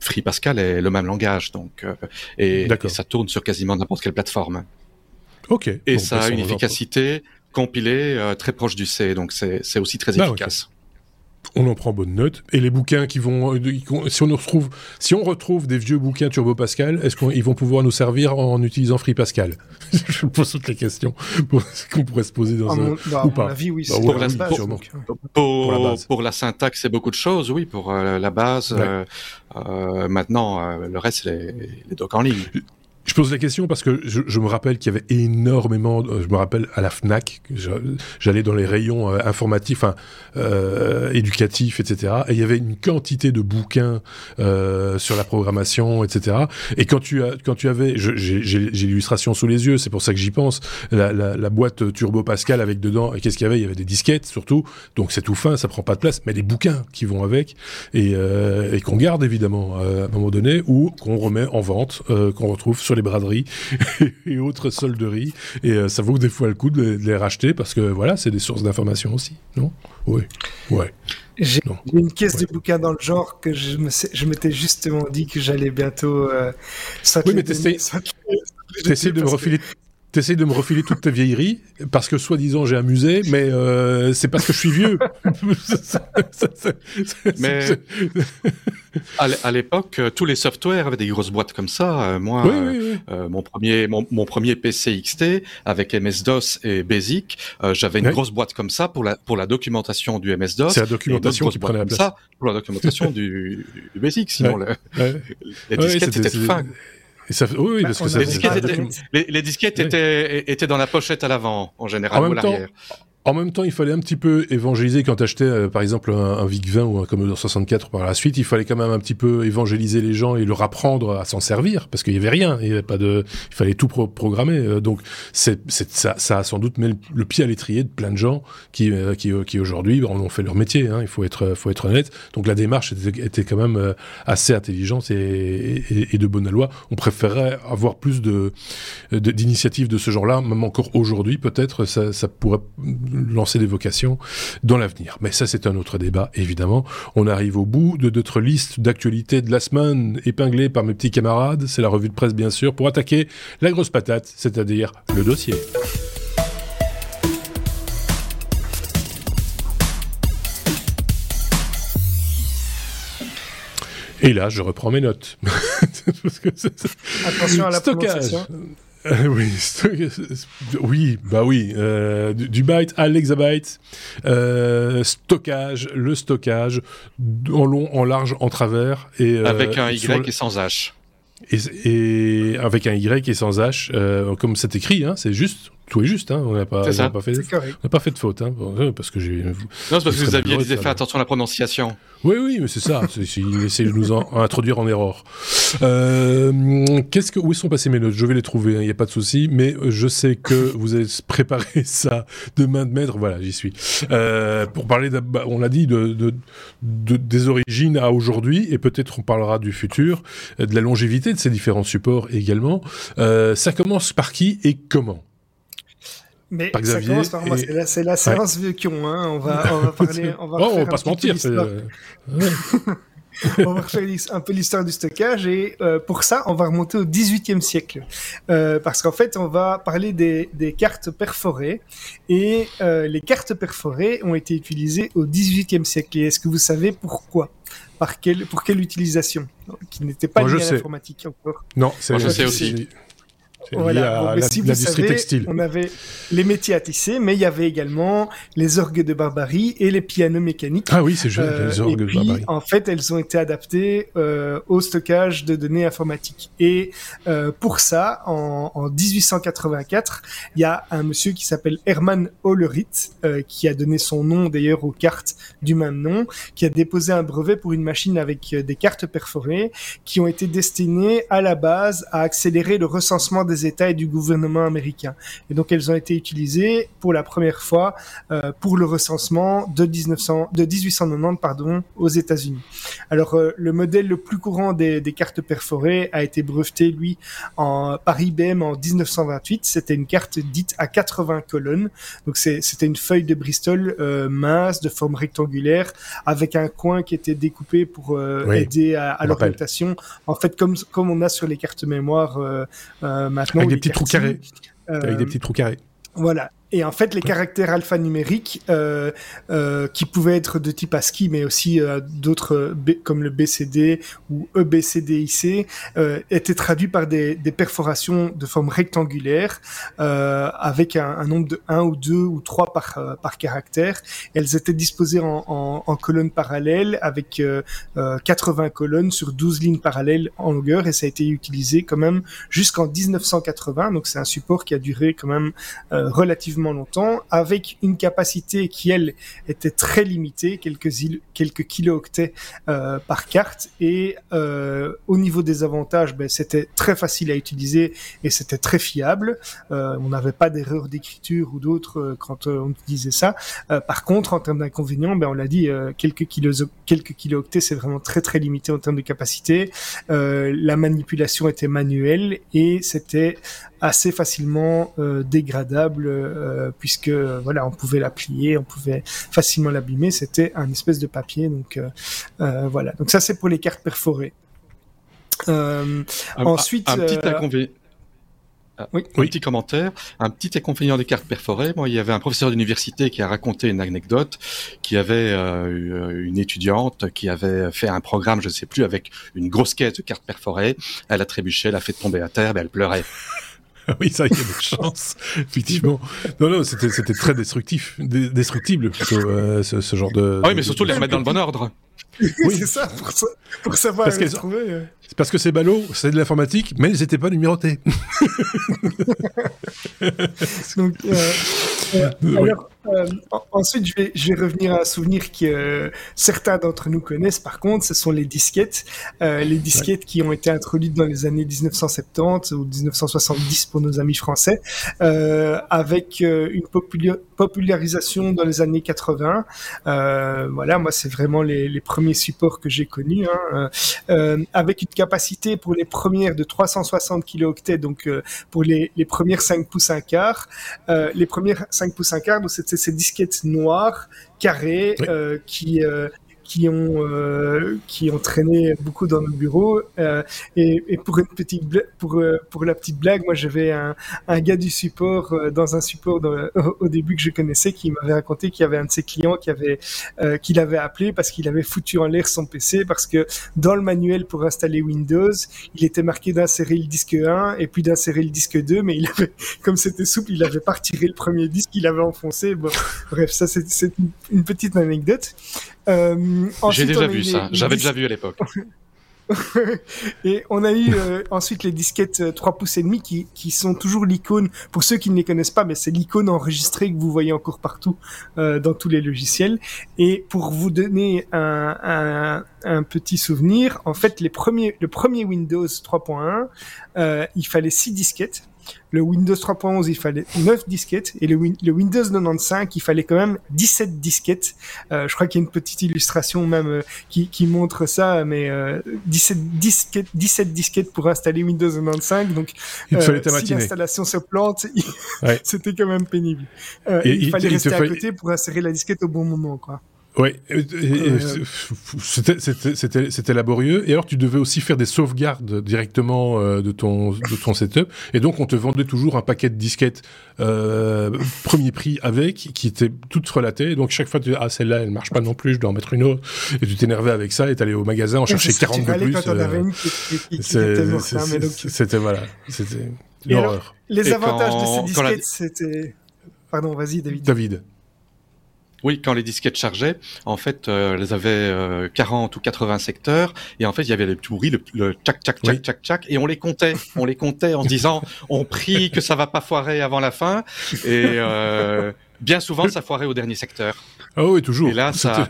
Free Pascal est le même langage, donc euh, et, ça tourne sur quasiment n'importe quelle plateforme. Ok. Et ça a une efficacité compilée euh, très proche du C, donc c'est aussi très bah, efficace on en prend bonne note. Et les bouquins qui vont, euh, si on retrouve, si on retrouve des vieux bouquins Turbo Pascal, est-ce qu'ils vont pouvoir nous servir en utilisant Free Pascal Je pose toutes les questions qu'on pourrait se poser dans un bah, ou pas. oui, bah, pour, la, pour, la syntaxe, c'est beaucoup de choses, oui. Pour euh, la base, euh, maintenant, le reste, c'est les, les docs en ligne. Je pose la question parce que je, je me rappelle qu'il y avait énormément. Je me rappelle à la Fnac, j'allais dans les rayons euh, informatifs, euh, éducatifs, etc. Et il y avait une quantité de bouquins euh, sur la programmation, etc. Et quand tu as, quand tu avais, j'ai l'illustration sous les yeux, c'est pour ça que j'y pense. La, la, la, boîte Turbo Pascal avec dedans, et qu'est-ce qu'il y avait? Il y avait des disquettes surtout, donc c'est tout fin, ça prend pas de place, mais des bouquins qui vont avec et, euh, et qu'on garde évidemment euh, à un moment donné ou qu'on remet en vente, euh, qu'on retrouve sur les braderies et autres solderies. Et euh, ça vaut des fois le coup de les, racheter parce que voilà, c'est des sources d'information aussi, non? Oui. Ouais. J'ai une caisse de bouquins dans le genre que je m'étais justement dit que j'allais bientôt. Euh, oui, mais t'essayes de me refiler T'essayes de me refiler toute ta vieillerie parce que soi-disant j'ai amusé, mais euh, c'est parce que je suis vieux. mais à l'époque, tous les softwares avaient des grosses boîtes comme ça. Euh, moi, euh, mon premier mon, premier PC XT avec MS-DOS et BASIC, j'avais une grosse boîte comme ça pour la pour la documentation du MS-DOS. C'est la documentation qui prenait la place. Ça pour la documentation du, du BASIC. Sinon, les disquettes étaient fins oui, parce que ça, les, disquettes étaient, étaient dans la pochette à l'avant, en général, ou à l'arrière. En même temps, il fallait un petit peu évangéliser quand tu achetais, euh, par exemple, un, VIC-20 ou un Commodore 64 par la suite. Il fallait quand même un petit peu évangéliser les gens et leur apprendre à s'en servir parce qu'il y avait rien. Il y avait pas de, il fallait tout programmer. Euh, donc, c'est, ça, ça a sans doute mis le, pied à l'étrier de plein de gens qui, euh, qui, qui aujourd'hui en ont fait leur métier. Hein, il faut être, faut être honnête. Donc, la démarche était, quand même assez intelligente et, de bonne loi. On préférerait avoir plus de, d'initiatives de, ce genre-là, même encore aujourd'hui, peut-être, ça, ça pourrait lancer des vocations dans l'avenir. Mais ça, c'est un autre débat, évidemment. On arrive au bout de notre liste d'actualités de la semaine épinglée par mes petits camarades. C'est la revue de presse, bien sûr, pour attaquer la grosse patate, c'est-à-dire le dossier. Et là, je reprends mes notes. Attention à la stockage. Euh, oui, oui, bah oui, euh, du, byte à l'exabyte, euh, stockage, le stockage en long, en large, en travers et avec un Y et sans H. Et, avec un Y et sans H, comme c'est écrit, hein, c'est juste tout est juste, hein. on n'a pas, pas, fait, on pas fait de faute, hein, parce que j'ai. Non, c'est parce que vous aviez fait attention à la prononciation. Oui, oui, mais c'est ça. il essaie de nous en, introduire en erreur. Euh, qu'est-ce que, où sont passées mes notes? Je vais les trouver, il hein, n'y a pas de souci. Mais je sais que vous avez préparé ça de main de maître. Voilà, j'y suis. Euh, pour parler, bah, on l'a dit, de, de, de, des origines à aujourd'hui, et peut-être on parlera du futur, de la longévité de ces différents supports également. Euh, ça commence par qui et comment? Mais ça commence par moi, c'est la, séance vieux qui ont, hein. on va, on va parler, on va, oh, on va pas se mentir, on va refaire un peu l'histoire du stockage et euh, pour ça, on va remonter au XVIIIe siècle. Euh, parce qu'en fait, on va parler des, des cartes perforées et euh, les cartes perforées ont été utilisées au XVIIIe siècle. Et est-ce que vous savez pourquoi? Par quelle, Pour quelle utilisation? Qui n'était pas liée à l'informatique encore. Non, c'est je sais aussi. Voilà. à si textile. On avait les métiers à tisser, mais il y avait également les orgues de barbarie et les pianos mécaniques. Ah oui, c'est juste les orgues de barbarie. En fait, elles ont été adaptées euh, au stockage de données informatiques. Et euh, pour ça, en, en 1884, il y a un monsieur qui s'appelle Hermann Hollerith, euh, qui a donné son nom d'ailleurs aux cartes du même nom, qui a déposé un brevet pour une machine avec euh, des cartes perforées qui ont été destinées à la base à accélérer le recensement des États et du gouvernement américain. Et donc elles ont été utilisées pour la première fois euh, pour le recensement de, 1900, de 1890 pardon, aux États-Unis. Alors euh, le modèle le plus courant des, des, cartes perforées a été breveté lui en, par IBM en 1928. C'était une carte dite à 80 colonnes. Donc c'était une feuille de Bristol euh, mince de forme rectangulaire avec un coin qui était découpé pour aider à, à l'orientation. En fait, comme comme on a sur les cartes mémoire euh, euh maintenant. Avec des petits trous carrés. Avec des petits trous carrés. Voilà. Et en fait, les caractères alphanumériques, euh, euh, qui pouvaient être de type ASCII, mais aussi euh, d'autres comme le BCD ou EBCDIC, euh, étaient traduits par des, des, perforations de forme rectangulaire, euh, avec un, un, nombre de 1 ou 2 ou 3 par, euh, par caractère. Elles étaient disposées en, en, en colonnes parallèles, avec 80 colonnes sur 12 lignes parallèles en longueur, et ça a été utilisé quand même jusqu'en 1980. Donc c'est un support qui a duré quand même relativement longtemps, avec une capacité qui, elle, était très limitée, quelques, quelques kilo-octets euh, par carte. Et euh, au niveau des avantages, ben, c'était très facile à utiliser et c'était très fiable. Euh, on n'avait pas d'erreur d'écriture ou d'autres quand on utilisait ça. par contre, en termes d'inconvénients, ben, on l'a dit, quelques, kilo quelques kilo-octets, c'est vraiment très très limité en termes de capacité. la manipulation était manuelle et c'était assez facilement euh, dégradable euh, puisque voilà on pouvait la plier, on pouvait facilement l'abîmer. C'était un espèce de papier donc euh, voilà. Donc ça c'est pour les cartes perforées. ensuite, un, petit inconvénient. Oui. Un petit commentaire, un petit inconvénient des cartes perforées. Moi, il y avait un professeur d'université qui a raconté une anecdote, qui avait une étudiante qui avait fait un programme, je ne sais plus, avec une grosse caisse de cartes perforées. Elle a trébuché, elle a fait tomber à terre, ben, elle pleurait. oui, ça, il y a des chances, effectivement. Non, non, c'était, c'était très destructif, destructible plutôt, euh, ce, ce, genre de. Ah oui, mais surtout les remettre dans le bon ordre. Oui, c'est ça, pour, pour savoir parce les trouver. Euh. C'est parce que c'est ballot, c'est de l'informatique, mais ils n'étaient pas numérotés. Donc, euh, euh, alors, euh, ensuite, je vais, je vais revenir à un souvenir que certains d'entre nous connaissent. Par contre, ce sont les disquettes. les disquettes qui ont été introduites dans les années 1970 ou 1970 pour nos amis français, avec une popularisation dans les années 80. voilà, moi, c'est vraiment les, les, premiers supports que j'ai connus, hein, avec une capacité pour les premières de 360 kilooctets, donc pour les, les premières 5 pouces 1 quart. les premières 5 pouces un quart, donc c'était ces disquettes noires, carrées, euh, qui, euh, qui ont euh, qui ont traîné beaucoup dans nos bureaux. Euh, et, pour une petite pour euh, pour la petite blague moi j'avais un, un gars du support dans un support au début que je connaissais qui m'avait raconté qu'il y avait un de ses clients qui avait qui l'avait appelé parce qu'il avait foutu en l'air son PC parce que dans le manuel pour installer Windows il était marqué d'insérer le disque 1 et puis d'insérer le disque 2 mais il avait comme c'était souple il avait pas retiré le premier disque il avait enfoncé. Bon bref ça c'est une, petite anecdote J'ai déjà vu ça. J'avais déjà vu à l'époque. et on a eu euh, ensuite les disquettes 3 euh, pouces et demi qui, qui sont toujours l'icône. Pour ceux qui ne les connaissent pas, mais c'est l'icône enregistrée que vous voyez encore partout euh, dans tous les logiciels. Et pour vous donner un, un, un, petit souvenir, en fait, les premiers, le premier Windows 3.1, euh, il fallait 6 disquettes le Windows 3.11, il fallait 9 disquettes. Et le, le, Windows 95, il fallait quand même 17 disquettes. Euh, je crois qu'il y a une petite illustration même euh, qui, qui, montre ça, mais euh, 17, disquettes, 17 disquettes pour installer Windows 95. Donc, il euh, si l'installation se plante, ouais. c'était quand même pénible. Euh, et, il, il fallait rester à côté pour insérer la disquette au bon moment, quoi. Oui, c'était laborieux. Et alors, tu devais aussi faire des sauvegardes directement euh, de, ton, de ton setup. Et donc, on te vendait toujours un paquet de disquettes euh, premier prix avec, qui étaient toutes relatées. Donc, chaque fois, tu dis, ah, celle-là, elle marche pas non plus, je dois en mettre une autre. Et tu t'énervais avec ça et t'allais au magasin en chercher 40 de plus. C'était, voilà. C'était, l'horreur. Les avantages de ces disquettes, c'était... Pardon, vas-y David. David. Oui, quand les disquettes chargeaient, en fait, euh, elles avaient 40 ou 80 secteurs, et en fait, il y avait les bruits, le, le tchac, tchac, tchac, tchac, tchac, et on les comptait, on les comptait en se disant, on prie que ça va pas foirer avant la fin, et bien souvent, ça foirait au dernier secteur. Ah oui, toujours. Et là, ça...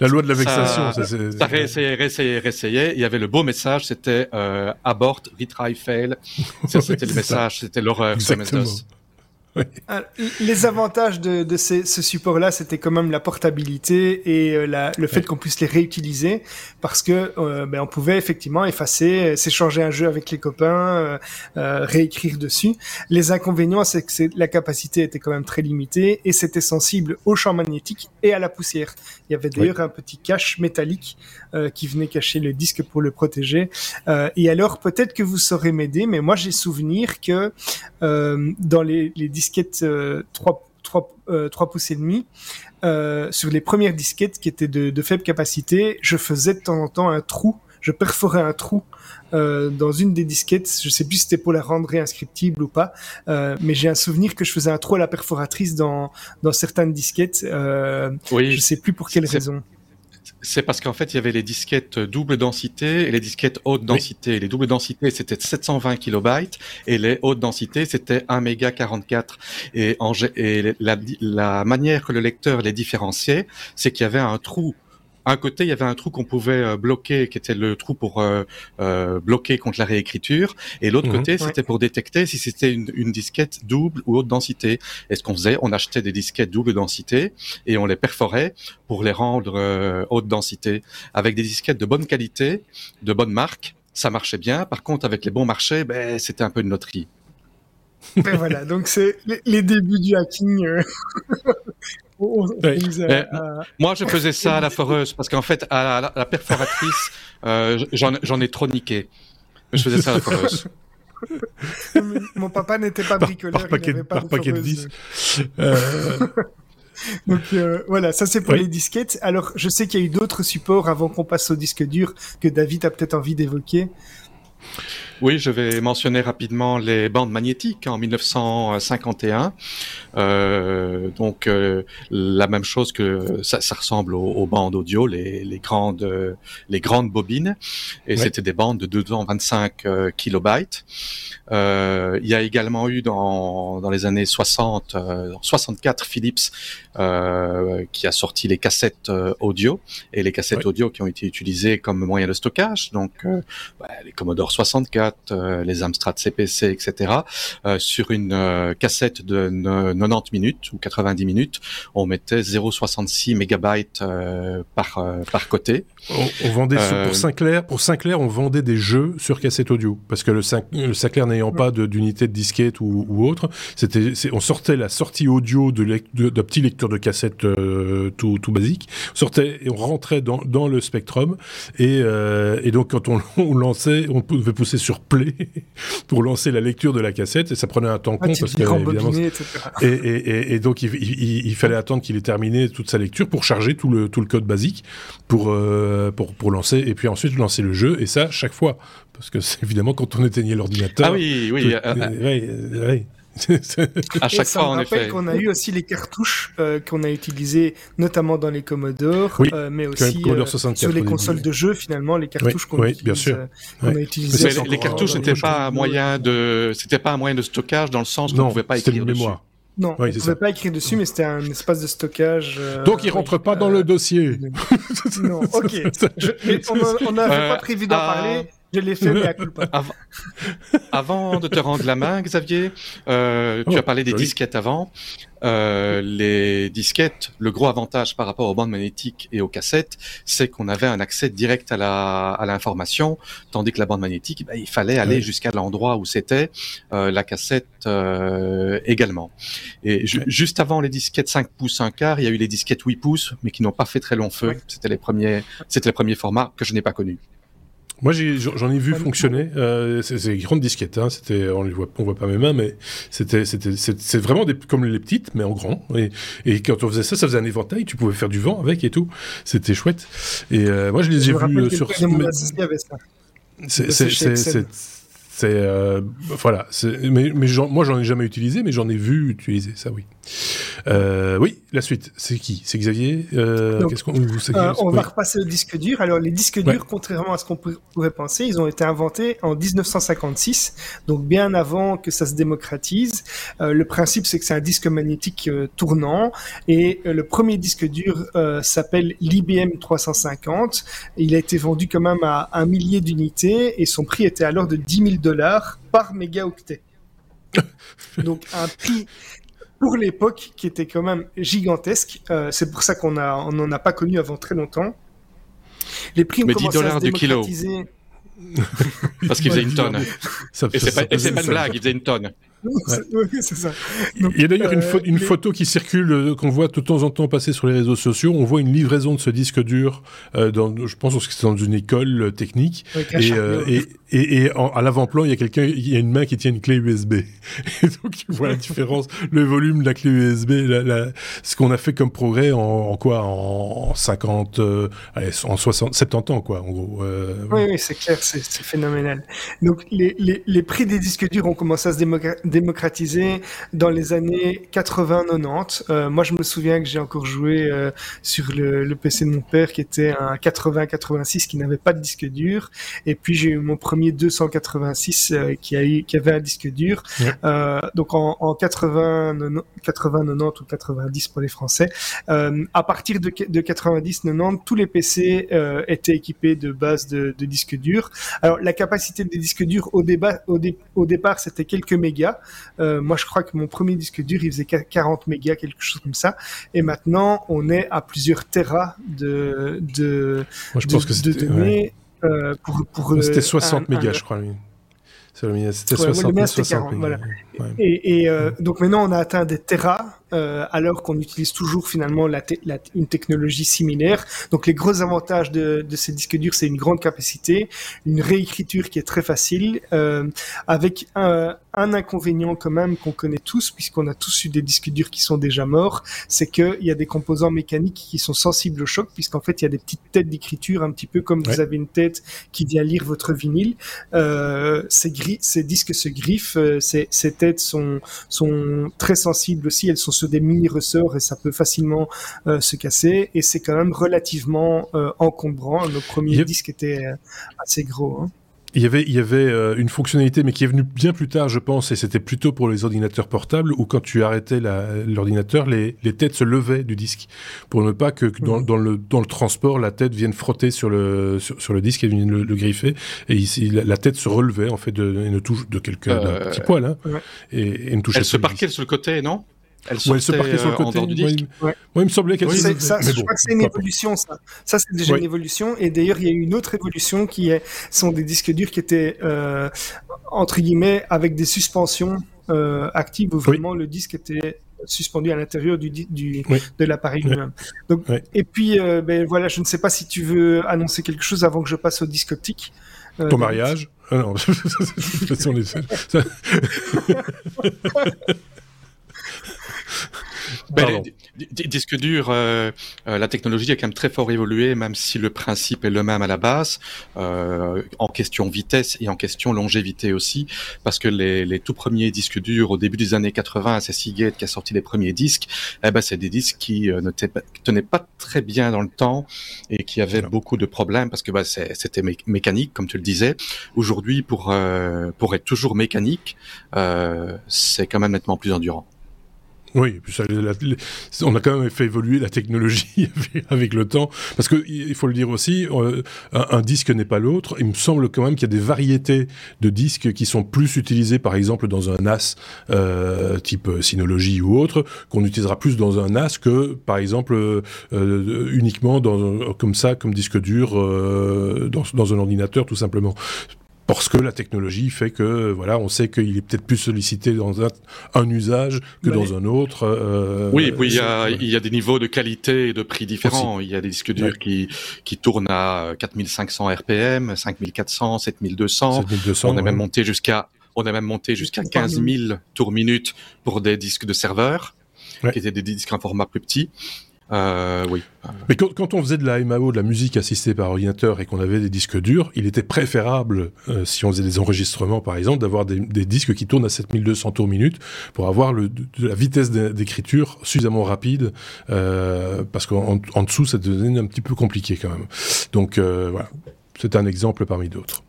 la loi de la vexation. Ça, ça, ça réessayait, réessayait, réessayait. Il y avait le beau message, c'était euh, abort, retry, fail. Ça, c'était le message, c'était l'horreur. Ah, les avantages de, de ce support-là, c'était quand même la portabilité et euh, la, le fait qu'on puisse les réutiliser, parce que euh, ben, on pouvait effectivement effacer, euh, s'échanger un jeu avec les copains, réécrire dessus. Les inconvénients, c'est que la capacité était quand même très limitée et c'était sensible au champ magnétique et à la poussière. Il y avait d'ailleurs un petit cache métallique qui venait cacher le disque pour le protéger. et alors, peut-être que vous saurez m'aider, mais moi j'ai souvenir que dans les, disquettes 3, 3, 3 pouces et demi, euh, sur les premières disquettes qui étaient de, faible capacité, je faisais de temps en temps un trou, je perforais un trou euh, dans une des disquettes, je sais plus si c'était pour la rendre réinscriptible ou pas, euh, mais j'ai un souvenir que je faisais un trou à la perforatrice dans, dans certaines disquettes, euh, oui, je sais plus pour quelle raison. C'est parce qu'en fait, il y avait les disquettes double densité et les disquettes haute densité. Les doubles densités, c'était 720 kilobytes et les hautes densités, c'était 1 méga 44. Et, en, et la, la manière que le lecteur les différenciait, c'est qu'il y avait un trou un côté, il y avait un trou qu'on pouvait euh, bloquer, qui était le trou pour euh, euh, bloquer contre la réécriture, et l'autre mhm. côté, c'était pour détecter si c'était une, une, disquette double ou haute densité. Et ce qu'on faisait, on achetait des disquettes double densité et on les perforait pour les rendre haute densité avec des disquettes de bonne qualité, de bonne marque. Ça marchait bien. Par contre, avec les bons marchés, ben, c'était un peu une loterie. Ben voilà, donc c'est les, débuts du hacking. Moi, je faisais ça à la foreuse parce qu'en fait, à la, perforatrice, euh, j'en ai trop niqué. je faisais ça à la foreuse. Mon papa n'était pas bricoleur, par, paquet, il pas par paquet de 10. Euh. Donc euh, voilà, ça c'est pour les disquettes. Alors je sais qu'il y a eu d'autres supports avant qu'on passe au disque dur que David a peut-être envie d'évoquer. Oui, je vais mentionner rapidement les bandes magnétiques en 1951. Euh, donc euh, la même chose que ça, ça ressemble aux, bandes audio, les, les, grandes les grandes bobines, et c'était des bandes de 225 euh, kilobytes. Il y a également eu dans, dans les années 60, 64 Philips qui a sorti les cassettes audio et les cassettes audio qui ont été utilisées comme moyen de stockage. Donc bah, les Commodore 64 euh, les Amstrad CPC, etc. Euh, sur une euh, cassette de 90 minutes ou 90 minutes, on mettait 0,66 mégabytes par par côté. On, vendait pour Sinclair, pour Sinclair, on vendait des jeux sur cassette audio parce que le, le Sinclair n'ayant pas d'unité de, disquette ou, ou autre, c'était on sortait la sortie audio de d'un petit lecteur de cassette tout, tout basique, on sortait et on rentrait dans, dans le Spectrum et, et donc quand on, on lançait, on pouvait pousser sur play pour lancer la lecture de la cassette et ça prenait un temps ah, con parce que évidemment et, et, et, donc il, il, il fallait attendre qu'il ait terminé toute sa lecture pour charger tout le tout le code basique pour euh, pour pour lancer et puis ensuite lancer le jeu et ça chaque fois. Parce que c'est évidemment quand on éteignait l'ordinateur ah oui oui, euh, euh, à chaque fois, en effet. qu'on a eu aussi les cartouches euh, qu'on a utilisées notamment dans les Commodore, euh, mais aussi euh, sur les consoles de jeux finalement les cartouches qu'on oui, bien sûr. a utilisées. Les, cartouches n'étaient pas un moyen de, c'était pas un moyen de stockage dans le sens qu'on ne pouvait pas écrire dessus. Mémoire. Non, on ne pouvait pas écrire dessus, mais c'était un espace de stockage. Donc il rentre pas dans le dossier. non, ok. on n'avait pas prévu d'en parler. Je l'ai fait, mais à Avant... Avant de te rendre la main, Xavier, euh, tu oh, as parlé des disquettes avant. Euh, les disquettes, le gros avantage par rapport aux bandes magnétiques et aux cassettes, c'est qu'on avait un accès direct à la à l'information, tandis que la bande magnétique, bah, il fallait aller jusqu'à l'endroit où c'était euh, la cassette euh, également. Et juste avant les disquettes 5 pouces 1 quart, il y a eu les disquettes 8 pouces, mais qui n'ont pas fait très long feu. C'était les premiers, c'était les premiers formats que je n'ai pas connus. Moi, j'en ai, vu fonctionner. Euh, c'est des grandes disquettes. Hein. C'était, on ne voit, on voit pas mes mains, mais c'était, c'était, c'est vraiment des, comme les petites, mais en grand. Et, et, quand on faisait ça, ça faisait un éventail. Tu pouvais faire du vent avec et tout. C'était chouette. Et euh, moi, je les ai vus sur. C'est C'est euh, voilà. Mais, mais moi, j'en ai jamais utilisé, mais j'en ai vu utiliser ça, oui. Euh, oui, la suite, c'est qui? C'est Xavier? Euh, qu'on, euh, On va repasser au disque dur. Alors, les disques durs, contrairement à ce qu'on pourrait penser, ils ont été inventés en 1956, donc bien avant que ça se démocratise. le principe, c'est que c'est un disque magnétique tournant, et le premier disque dur s'appelle l'IBM 350. Il a été vendu quand même à un millier d'unités, et son prix était alors de 10 000 dollars par mégaoctet. Donc un prix pour l'époque qui était quand même gigantesque. Euh, c'est pour ça qu'on a, on n'en a pas connu avant très longtemps. Les prix ont commencé à se démocratiser. Parce qu'il faisait une tonne. et c'est pas, pas une blague, il faisait une tonne. il y a d'ailleurs une, euh, photo qui circule, euh, qu'on voit de temps en temps passer sur les réseaux sociaux. On voit une livraison de ce disque dur, euh, dans, je pense que c'est dans une école technique. et, et, à l'avant-plan, il y a quelqu'un, il y a une main qui tient une clé USB. Et donc tu vois la différence, le volume de la clé USB, ce qu'on a fait comme progrès en, quoi, en 50, en 60, 70 ans quoi, en gros. oui, oui c'est clair, c'est phénoménal. Donc les, les, les, prix des disques durs ont commencé à se démocratiser démocratisé dans les années 80-90. Euh, moi, je me souviens que j'ai encore joué euh, sur le, le, PC de mon père qui était un 80-86 qui n'avait pas de disque dur. Et puis, j'ai eu mon premier 286 euh, qui, a eu, qui avait un disque dur. Donc, en, en 80, 90 ou 90 pour les Français. À partir de, de 90-90, tous les PC étaient équipés de bases de, de disques durs. Alors, la capacité des disques durs au, débat, au, au départ, c'était quelques mégas. Euh, moi, je crois que mon premier disque dur, il faisait 40 mégas, quelque chose comme ça. Et maintenant, on est à plusieurs terras de, de, moi, je pense que de données. Euh, pour, c'était 60 euh, mégas, je crois. C'était 60, 60 voilà. Et, et euh, donc maintenant, on a atteint des terras euh, alors qu'on utilise toujours finalement la, la une technologie similaire. Donc les gros avantages de, de ces disques durs, c'est une grande capacité, une réécriture qui est très facile, euh, avec un, un, inconvénient quand même qu'on connaît tous, puisqu'on a tous eu des disques durs qui sont déjà morts, c'est qu'il y a des composants mécaniques qui sont sensibles au choc, puisqu'en fait il y a des petites têtes d'écriture, un petit peu comme vous avez une tête qui vient lire votre vinyle. Euh, ces, ces disques se griffent, euh, ces, ces têtes sont, sont très sensibles aussi, elles sont sur des mini ressorts et ça peut facilement euh, se casser. Et c'est quand même relativement euh, encombrant. Nos premiers disques étaient euh, assez gros. Hein. Il y avait, il y avait une fonctionnalité, mais qui est venue bien plus tard, je pense, et c'était plutôt pour les ordinateurs portables, où quand tu arrêtais l'ordinateur, les, les, têtes se levaient du disque, pour ne pas que, dans, dans, le, dans le transport, la tête vienne frotter sur le, sur, le disque et vienne le, griffer, et ici, la, tête se relevait, en fait, de, et ne touche de quelques, d'un petit poil, hein, et, et, ne touchait Elle se parquait sur le côté, non? Elle, elle se parquait sur le euh, côté. du disque. Moi, il me semblait qu'elle oui, se... ça, Je crois que c'est une évolution, ça. Ça, c'est déjà une évolution. Et d'ailleurs, il y a eu une autre évolution qui est, sont des disques durs qui étaient, euh, entre guillemets, avec des suspensions euh, actives où vraiment le disque était suspendu à l'intérieur du, du de l'appareil lui-même. Donc, et puis, euh, ben voilà, je ne sais pas si tu veux annoncer quelque chose avant que je passe au disque optique. Euh, Ton mariage ah non, Ben, disque dur, euh, euh, la technologie a quand même très fort évolué, même si le principe est le même à la base, euh, en question vitesse et en question longévité aussi, parce que les, les tout premiers disques durs au début des années 80, c'est Seagate qui a sorti les premiers disques, eh ben c'est des disques qui euh, ne tenaient pas très bien dans le temps et qui avaient beaucoup de problèmes parce que bah, c'était mécanique, comme tu le disais. Aujourd'hui, pour euh, pour être toujours mécanique, c'est quand même nettement plus endurant. Oui, on a quand même fait évoluer la technologie avec le temps, parce que il faut le dire aussi, euh, un, disque n'est pas l'autre. Il me semble quand même qu'il y a des variétés de disques qui sont plus utilisés, par exemple dans un NAS euh, type Synology ou autre, qu'on utilisera plus dans un NAS que, par exemple, euh, uniquement dans, comme ça, comme disque dur dans, dans un ordinateur, tout simplement parce que la technologie fait que voilà, on sait qu'il est peut-être plus sollicité dans un, un usage que dans un autre. Euh, oui, puis il y a il y a des niveaux de qualité et de prix différents. Il y a des disques durs qui qui tournent à 4500 RPM, 5400, 7200. 7200 on est même monté jusqu'à on a même monté jusqu'à 15 000 tours minutes pour des disques de serveur, qui étaient des disques en format plus petit. Euh, oui. Mais quand, on faisait de la MAO, de la musique assistée par ordinateur et qu'on avait des disques durs, il était préférable, euh, si on faisait des enregistrements par exemple, d'avoir des, disques qui tournent à 7200 tours minute pour avoir le, de, la vitesse d'écriture suffisamment rapide, euh, parce qu'en en dessous, ça devenait un petit peu compliqué quand même. Donc voilà, c'est un exemple parmi d'autres.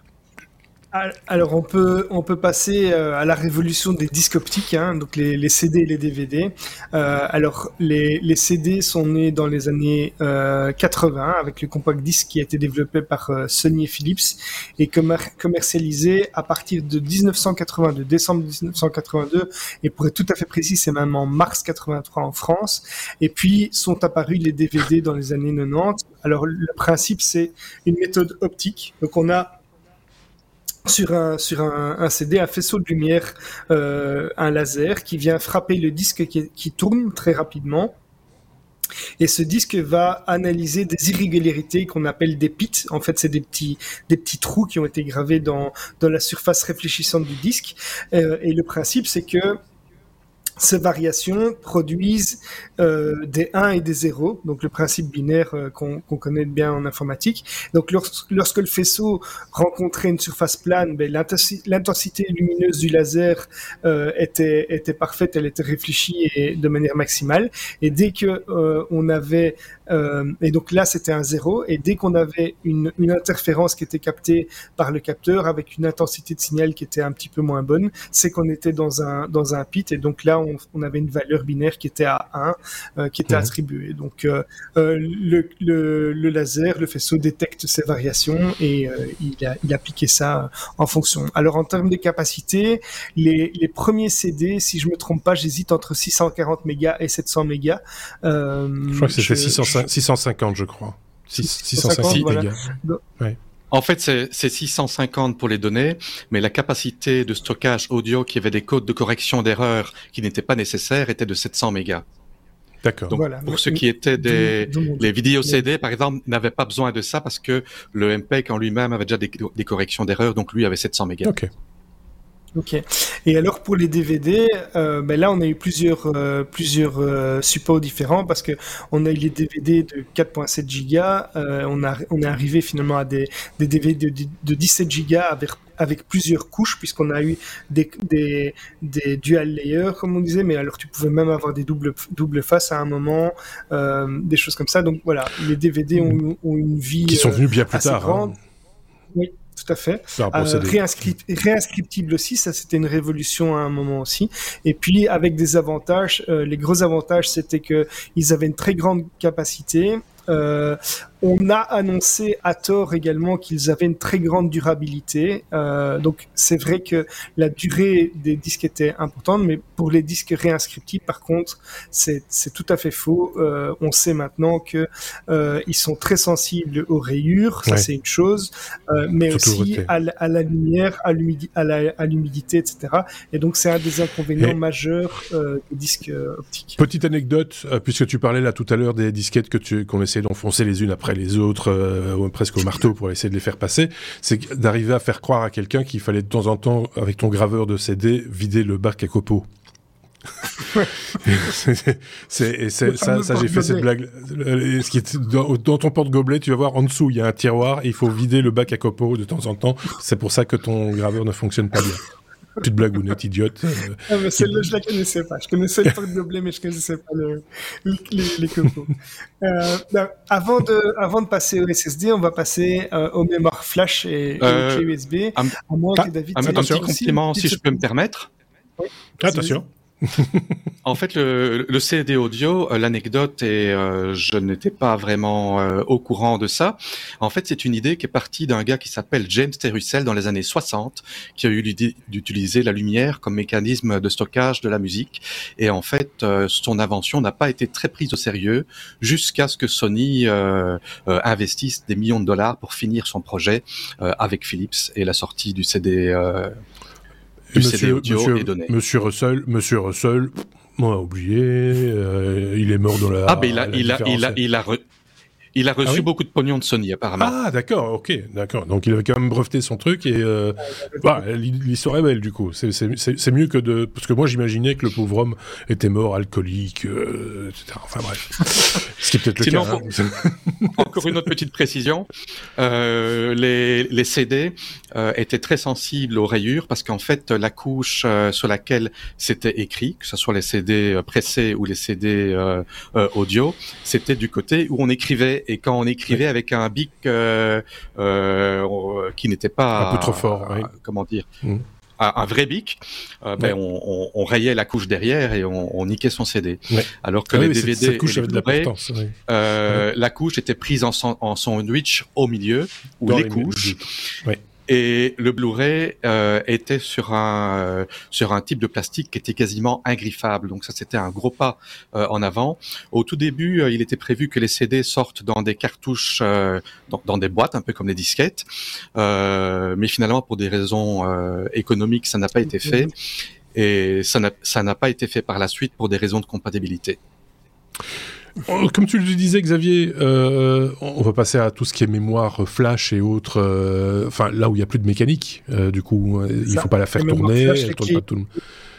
Alors on peut on peut passer euh, à la révolution des disques optiques, hein, donc les, les, CD et les DVD. Euh, alors les, les, CD sont nés dans les années euh, 80 avec le compact disque qui a été développé par euh, Sony et Philips et commercialisé à partir de 1982, décembre 1982 et pour être tout à fait précis c'est même en mars 83 en France. Et puis sont apparus les DVD dans les années 90. Alors le principe c'est une méthode optique. Donc on a sur un, CD un faisceau de lumière, euh, un laser qui vient frapper le disque qui, tourne très rapidement. Et ce disque va analyser des irrégularités qu'on appelle des pits. En fait, c'est des petits, des petits trous qui ont été gravés dans, dans la surface réfléchissante du disque. Euh, et le principe, c'est que ces variations produisent euh, des 1 et des 0, donc le principe binaire euh, qu'on connaît bien en informatique. Donc lorsque le faisceau rencontrait une surface plane, ben, l'intensité lumineuse du laser euh, était, parfaite, elle était réfléchie de manière maximale. Et dès que on avait et donc là, c'était un 0. Et dès qu'on avait une, interférence qui était captée par le capteur avec une intensité de signal qui était un petit peu moins bonne, c'est qu'on était dans un, pit. Et donc là, on avait une valeur binaire qui était à 1, euh, qui était mhm. attribuée. Donc euh, euh, le, le, le, laser, le faisceau détecte ces variations et il, a, il a appliqué ça en fonction. Alors en termes de capacité, les, les premiers CD, si je me trompe pas, j'hésite entre 640 mégas et 700 mégas. je crois que c'était 650 650, je crois. 650 mégas. En fait, c'est 650 pour les données, mais la capacité de stockage audio qui avait des codes de correction d'erreur qui n'étaient pas nécessaires était de 700 mégas. D'accord. Donc, pour ce qui était des les vidéos CD, par exemple, n'avait pas besoin de ça parce que le MPEG en lui-même avait déjà des, des corrections d'erreur, donc lui avait 700 mégas. Ok. Ok. Et alors pour les DVD, euh, ben là on a eu plusieurs euh, plusieurs euh, supports différents parce que on a eu les DVD de 4.7 gigas, on a on est arrivé finalement à des, des DVD de, de 17 gigas avec avec plusieurs couches puisqu'on a eu des, des, des dual layers comme on disait mais alors tu pouvais même avoir des doubles double faces à un moment des choses comme ça donc voilà les DVD ont, ont une vie qui sont venus bien plus tard hein. Oui tout à fait. Euh, réinscriptible aussi, ça c'était une révolution à un moment aussi. Et puis avec des avantages, euh, les gros avantages c'était que ils avaient une très grande capacité, euh, on a annoncé à tort également qu'ils avaient une très grande durabilité. Euh, donc c'est vrai que la durée des disques était importante, mais pour les disques réinscriptibles, par contre, c'est tout à fait faux. Euh, on sait maintenant que euh, ils sont très sensibles aux rayures, ça c'est une chose, euh, mais aussi à, à, la lumière, à l'humidité, etc. Et donc c'est un des inconvénients majeurs euh, des disques optiques. Petite anecdote, puisque tu parlais là tout à l'heure des disquettes que tu qu'on essaie d'enfoncer les unes après les autres, euh, presque au marteau pour essayer de les faire passer, c'est d'arriver à faire croire à quelqu'un qu'il fallait de temps en temps, avec ton graveur de CD, vider le bac à copeaux. c'est ça, ça j'ai fait cette blague. Ce qui est dans, dans ton porte-gobelet, tu vas voir en dessous, il y a un tiroir et il faut vider le bac à copeaux de temps en temps. C'est pour ça que ton graveur ne fonctionne pas bien. Petite blagounette idiote. Euh, ah, celle-là, je la connaissais pas. Je connaissais le porte gobelet, mais je connaissais pas le, les, les. Euh, ben, avant de, avant de passer au SSD, on va passer euh, aux mémoires flash et, euh, et USB. à moins que David. Un, un petit compliment, si je peux me permettre. Oui, Attention en fait, le, le, CD audio, euh, l'anecdote, et euh, je n'étais pas vraiment euh, au courant de ça. En fait, c'est une idée qui est partie d'un gars qui s'appelle James Terussell dans les années 60, qui a eu l'idée d'utiliser la lumière comme mécanisme de stockage de la musique. Et en fait, son invention n'a pas été très prise au sérieux jusqu'à ce que Sony investisse des millions de dollars pour finir son projet avec Philips et la sortie du CD monsieur, monsieur, Russell, monsieur Russell, on a oublié, euh, il est mort dans la. Ah, mais il a, il a, il a, il a, Il a reçu ah beaucoup de pognon de Sony, apparemment. Ah, d'accord, ok, d'accord. Donc il avait quand même breveté son truc et euh, bah, l'histoire est belle du coup. C'est mieux que de parce que moi j'imaginais que le pauvre homme était mort alcoolique, euh, etc. Enfin bref, ce qui est peut-être le cas. Hein. encore une autre petite précision euh, les, les CD euh, étaient très sensibles aux rayures parce qu'en fait la couche sur laquelle c'était écrit, que ce soit les CD pressés ou les CD audio, c'était du côté où on écrivait et quand on écrivait avec un bic euh, euh, qui n'était pas un peu trop fort, oui. comment dire. Mmh. Un, vrai bic, euh, ben on, on, on, rayait la couche derrière et on, on niquait son CD. Ouais. Alors que ah les oui, DVD cette couche et les avait de euh, la couche était prise en, en sandwich au milieu, ou Dans les les couches. Et le Blu-ray euh, était sur un euh, sur un type de plastique qui était quasiment ingriffable. Donc ça c'était un gros pas euh, en avant. Au tout début, euh, il était prévu que les CD sortent dans des cartouches, euh, dans, dans des boîtes, un peu comme les disquettes. Euh, mais finalement, pour des raisons économiques, ça n'a pas été fait. Et ça n'a pas été fait par la suite pour des raisons de compatibilité. Oh, Comme tu le disais, Xavier, euh, on va passer à tout ce qui est mémoire euh, flash et autres. euh, Enfin, là où il n'y a plus de mécanique, euh, du coup, euh, il ça. faut pas la faire tourner. Elle c'est tourne qui- pas tout le monde.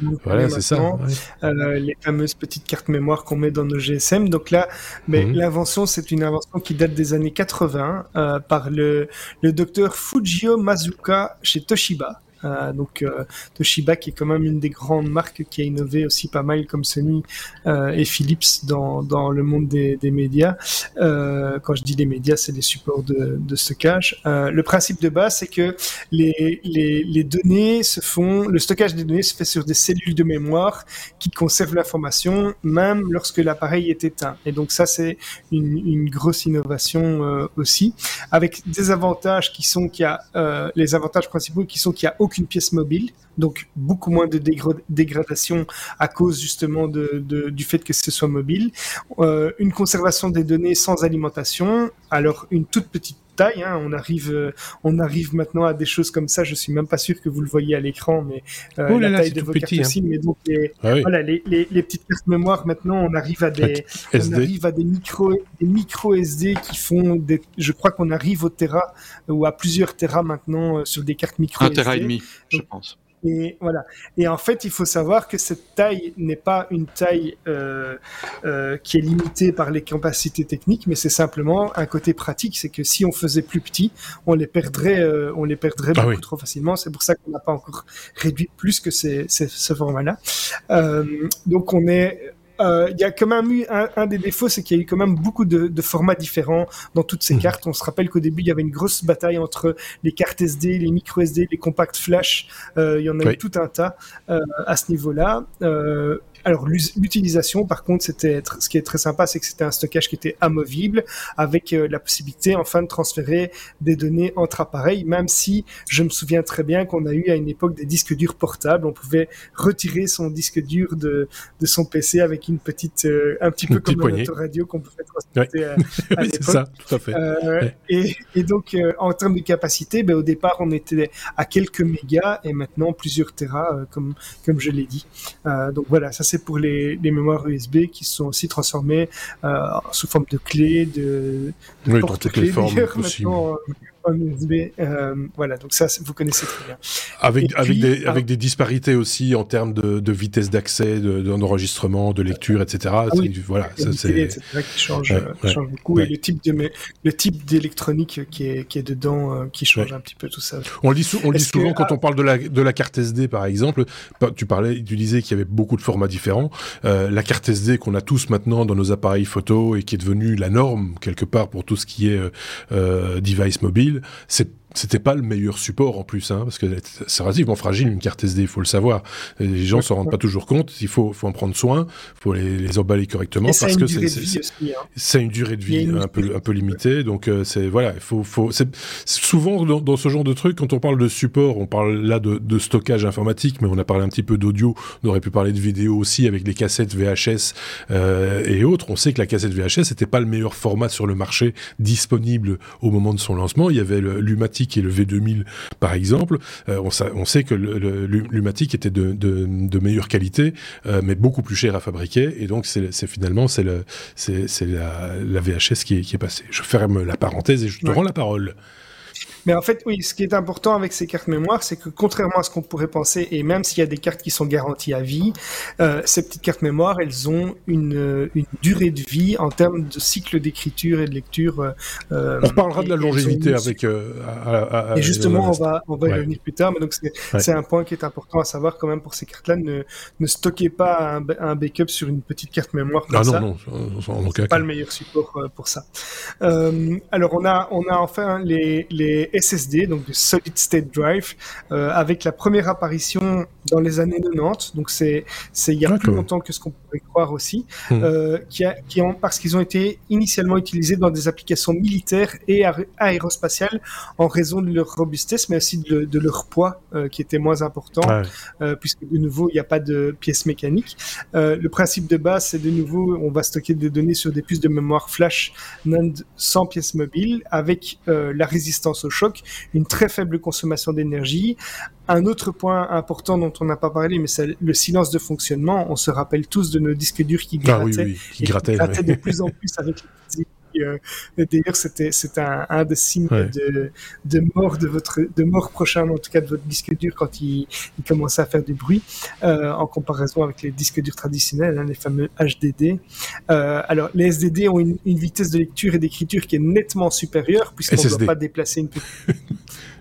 Donc, Voilà, on est c'est ça. ouais. euh, les fameuses petites cartes mémoire qu'on met dans nos GSM. Donc là, mais Mhm. l'invention, c'est une invention qui date des années 80 euh, par le, le docteur Fujio Mazuka chez Toshiba. Euh, donc euh, Toshiba qui est quand même une des grandes marques qui a innové aussi pas mal comme Sony euh, et Philips dans, dans le monde des, des médias. Quand je dis les médias, c'est les supports de, stockage. Le principe de base, c'est que les, les, données se font, le stockage des données se fait sur des cellules de mémoire qui conservent l'information même lorsque l'appareil est éteint. Et donc ça, c'est une, grosse innovation aussi, avec des avantages qui sont qu'il y a les avantages principaux qui sont qu'il y a aucune pièce mobile, donc beaucoup moins de dégra- dégradation à cause justement de- du fait que ce soit mobile, Euh, une conservation des données sans alimentation, alors une toute petite taille, hein, on arrive, euh, on arrive maintenant à des choses comme ça. Je suis même pas sûr que vous le voyez à l'écran, mais euh, Oh là la là, taille c'est de vos petit, cartes hein. aussi. Mais donc les, Ah oui. voilà, les, les, les petites cartes mémoire maintenant, on arrive à des, on arrive à des micro, des micro SD qui font des, je crois qu'on arrive au Tera ou à plusieurs Tera maintenant euh, sur des cartes micro Un SD. tera et demi, je pense. Et voilà. Et en fait, il faut savoir que cette taille n'est pas une taille euh, euh, qui est limitée par les capacités techniques, mais c'est simplement un côté pratique. C'est que si on faisait plus petit, on les perdrait, euh, on les perdrait Ah beaucoup oui. trop facilement. C'est pour ça qu'on n'a pas encore réduit plus que ces, ces- ce format-là. Donc on est euh, il y a quand même eu un, un des défauts, c'est qu'il y a eu quand même beaucoup de, de formats différents dans toutes ces Mhm. cartes. On se rappelle qu'au début, il y avait une grosse bataille entre les cartes SD, les micro SD, les compacts flash. Euh, il y en a Oui. eu tout un tas euh, à ce niveau-là. Euh, alors l'utilisation, par contre, c'était ce qui est très sympa, c'est que c'était un stockage qui était amovible, avec euh, la possibilité enfin de transférer des données entre appareils. Même si je me souviens très bien qu'on a eu à une époque des disques durs portables, on pouvait retirer son disque dur de, de son PC avec une petite, euh, un petit peu Une comme petite un poignée. autoradio qu'on pouvait transporter à, à Oui, c'est l'époque. ça, tout à fait. Euh, Ouais. et, et donc, euh, en termes de capacité, ben, au départ, on était à quelques mégas et maintenant plusieurs terras, euh, comme, comme je l'ai dit. Euh, donc voilà, ça c'est pour les, les mémoires USB qui sont aussi transformées euh, sous forme de clés, de, de Oui, dans toutes les porte-clés formes possibles. USB. Euh, voilà, donc ça, vous connaissez très bien. Avec, des, ah. avec des disparités aussi en termes de, de vitesse d'accès, de- d'enregistrement, de, lecture, etc. Ah oui. Voilà, ça c'est. qui change, Ouais, euh, ouais, change beaucoup. ouais. Et le type de le type d'électronique qui est, qui est dedans, euh, qui change un petit peu tout ça. On le dit, sou- on que- souvent quand ah. on parle de la, de la carte SD, par exemple. Tu parlais, tu disais qu'il y avait beaucoup de formats différents. Euh, la carte SD qu'on a tous maintenant dans nos appareils photo et qui est devenue la norme quelque part pour tout ce qui est device mobile, c'est c'était pas le meilleur support en plus, hein, parce que c'est relativement fragile une carte SD, il faut le savoir. Et les gens Ouais, s'en rendent pas toujours compte. Il faut, faut en prendre soin, faut les, les emballer correctement parce que c'est. Hein. une durée de Il vie une un peu un peu limitée, donc euh, c'est voilà, il faut faut souvent dans, dans ce genre de truc quand on parle de support, on parle là de, de stockage informatique, mais on a parlé un petit peu d'audio, on aurait pu parler de vidéo aussi avec les cassettes VHS euh, et autres. On sait que la cassette VHS n'était pas le meilleur format sur le marché disponible au moment de son lancement. Il y avait l'Uma Lumatic et le V2000 par exemple, on, on, sait que le, Lumatic était de, de, de meilleure qualité, mais beaucoup plus cher à fabriquer, et donc c'est finalement c'est la, la, VHS qui est, qui est passée. Je ferme la parenthèse et je te rends la parole. Mais en fait, oui, ce qui est important avec ces cartes mémoire, c'est que contrairement à ce qu'on pourrait penser, et même s'il y a des cartes qui sont garanties à vie, euh, ces petites cartes mémoire, elles ont une, une, durée de vie en termes de cycle d'écriture et de lecture. Euh, on reparlera de la longévité avec. Euh, et justement, on va, on va y revenir plus tard, mais donc c'est un point qui est important à savoir quand même pour ces cartes-là. Ne, ne stockez pas un, un, backup sur une petite carte mémoire comme ah, non, ça. Non, non, c'est pas le meilleur support euh, pour ça. Euh, alors on a, on a enfin les, les SSD, donc de Solid State Drive, euh, avec la première apparition dans les années 90. Donc c'est il y a plus longtemps que ce qu'on pourrait croire aussi, hmm. euh, qui, a, qui ont parce qu'ils ont été initialement utilisés dans des applications militaires et aérospatiales en raison de leur robustesse, mais aussi de, de leur poids euh, qui était moins important, puisque de nouveau il n'y a pas de pièces mécaniques. Le principe de base, c'est de nouveau on va stocker des données sur des puces de mémoire flash NAND sans pièces mobiles avec la résistance au choc une très faible consommation d'énergie. Un autre point important dont on n'a pas parlé, mais c'est le silence de fonctionnement. On se rappelle tous de nos disques durs qui ah grattaient, qui grattaient, de plus en plus avec les euh, d'ailleurs, c'était c'est un, un des signes de, de mort de votre de mort prochaine, en tout cas de votre disque dur quand il, il commençait à faire du bruit euh, en comparaison avec les disques durs traditionnels, hein, les fameux HDD. Euh, alors, les SDD ont une, une, vitesse de lecture et d'écriture qui est nettement supérieure puisqu'on ne doit pas déplacer une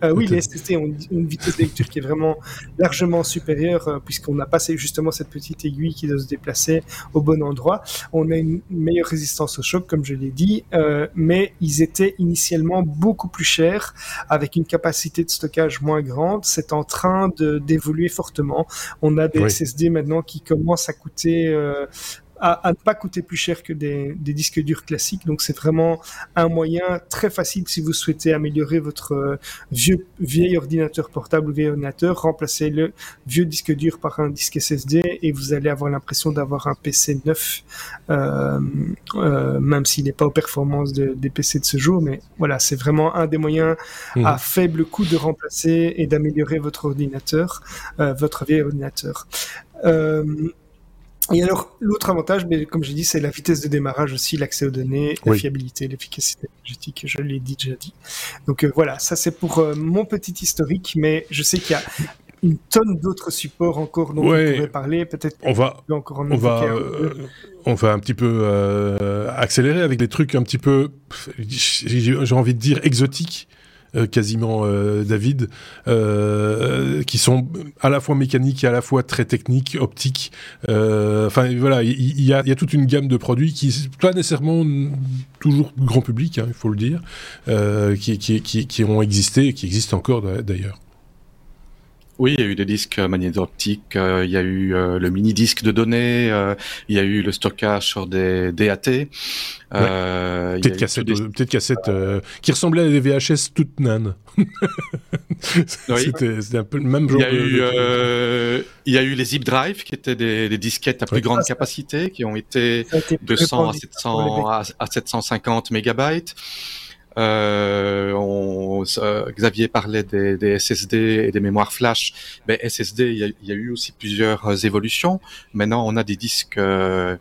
Euh, oui, les SSD ont une, vitesse de lecture qui est vraiment largement supérieure puisqu'on n'a pas justement cette petite aiguille qui doit se déplacer au bon endroit. On a une meilleure résistance au choc, comme je l'ai dit, euh, mais ils étaient initialement beaucoup plus chers avec une capacité de stockage moins grande. C'est en train d'évoluer fortement. On a des SSD maintenant qui commencent à coûter à, ne pas coûter plus cher que des, disques durs classiques. Donc c'est vraiment un moyen très facile si vous souhaitez améliorer votre euh, vieux vieil ordinateur portable ou vieil ordinateur, remplacer le vieux disque dur par un disque SSD et vous allez avoir l'impression d'avoir un PC neuf, euh, euh, même s'il n'est pas aux performances des PC de ce jour. Mais voilà, c'est vraiment un des moyens mmh. à faible coût de remplacer et d'améliorer votre ordinateur, votre vieil ordinateur. Et alors, l'autre avantage, mais comme j'ai dit, c'est la vitesse de démarrage aussi, l'accès aux données, la fiabilité, l'efficacité énergétique, je l'ai dit, déjà dit. Donc euh, voilà, ça c'est pour euh, mon petit historique, mais je sais qu'il y a une tonne d'autres supports encore dont on pourrait parler. Peut-être on va, encore on va, euh, on va un petit peu accélérer avec des trucs un petit peu, j'ai envie de dire exotiques. Euh, quasiment euh, David, euh, qui sont à la fois mécaniques et à la fois très techniques, optiques. Enfin voilà, il y, a, toute une gamme de produits qui pas nécessairement toujours grand public, hein, il faut le dire, qui, ont existé et qui existent encore d'ailleurs. Oui, il y a eu des disques magnéto-optiques, euh, il y a eu euh, le mini-disque de données, euh, il y a eu le stockage sur des DAT. Euh, Peut-être cassette, cassette qui ressemblait à des VHS toutes nanes. C'était un peu le même genre. Il y a, eu, il y a eu les zip drive qui étaient des, des disquettes à plus grande capacité, qui ont été de 100 à, 700, à 750 mégabytes. Euh, on, Xavier parlait des, des, SSD et des mémoires flash. Mais SSD, il y, y a eu aussi plusieurs évolutions. Maintenant, on a des disques euh,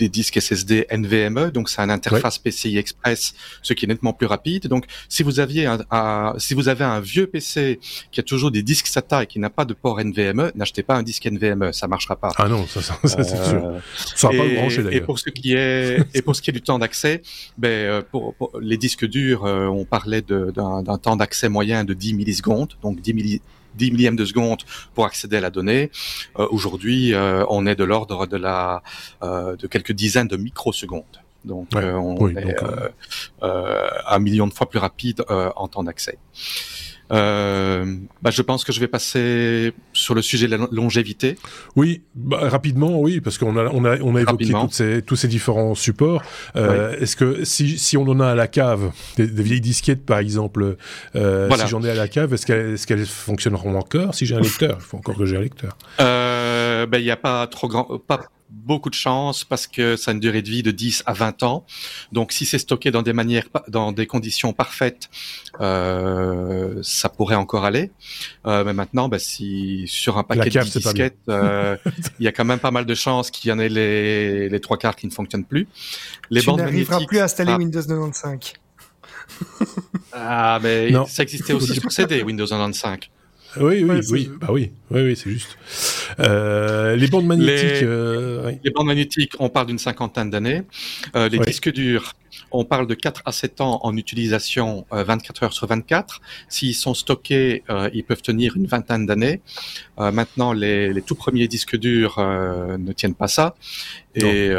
des disques SSD NVMe, donc c'est un interface PCI Express, ce qui est nettement plus rapide. Donc, si vous aviez un, si vous avez un vieux PC qui a toujours des disques SATA et qui n'a pas de port NVMe, n'achetez pas un disque NVMe, ça marchera pas. Ah non, ça, ça, c'est sûr. Euh, ça va pas brancher d'ailleurs. Et pour ce qui est, et pour ce qui est du temps d'accès, ben euh, pour, les disques durs, euh, on parlait d'un temps d'accès moyen de 10 millisecondes, donc 10 millisecondes 10 millièmes de seconde pour accéder à la donnée. Euh, Aujourd'hui, euh, on est de l'ordre de la euh, de quelques dizaines de microsecondes. Donc, on est un million de fois plus rapide en temps d'accès. Euh, bah, je pense que je vais passer sur le sujet de la longévité. Oui, bah, rapidement, oui, parce qu'on a, on a, on a évoqué ces, tous ces différents supports. Euh, Est-ce que si, si on en a à la cave, des, vieilles disquettes par exemple, euh, si j'en ai à la cave, est-ce qu'elles est qu'elles fonctionneront encore? Si j'ai un lecteur Il faut encore que j'ai un lecteur. Euh, ben, il n'y a pas trop grand, pas beaucoup de chance parce que ça a une durée de vie de 10 à 20 ans. Donc si c'est stocké dans des manières, dans des conditions parfaites, euh, ça pourrait encore aller. Euh, mais maintenant, bah, si sur un paquet de disquettes, euh, il y a quand même pas mal de chances qu'il y en ait les, les trois quarts qui ne fonctionnent plus. Les tu n'arriveras plus à installer ah. Windows 95. ah, mais ça existait aussi sur CD, Windows 95. Oui, oui, oui, bah oui, oui, oui, c'est juste. Euh, les bandes magnétiques. Les, euh, les, bandes magnétiques, on parle d'une cinquantaine d'années. Euh, les disques durs, on parle de 4 à 7 ans en utilisation 24 heures sur 24. S'ils sont stockés, ils peuvent tenir une vingtaine d'années. maintenant, les, les, tout premiers disques durs ne tiennent pas ça. Et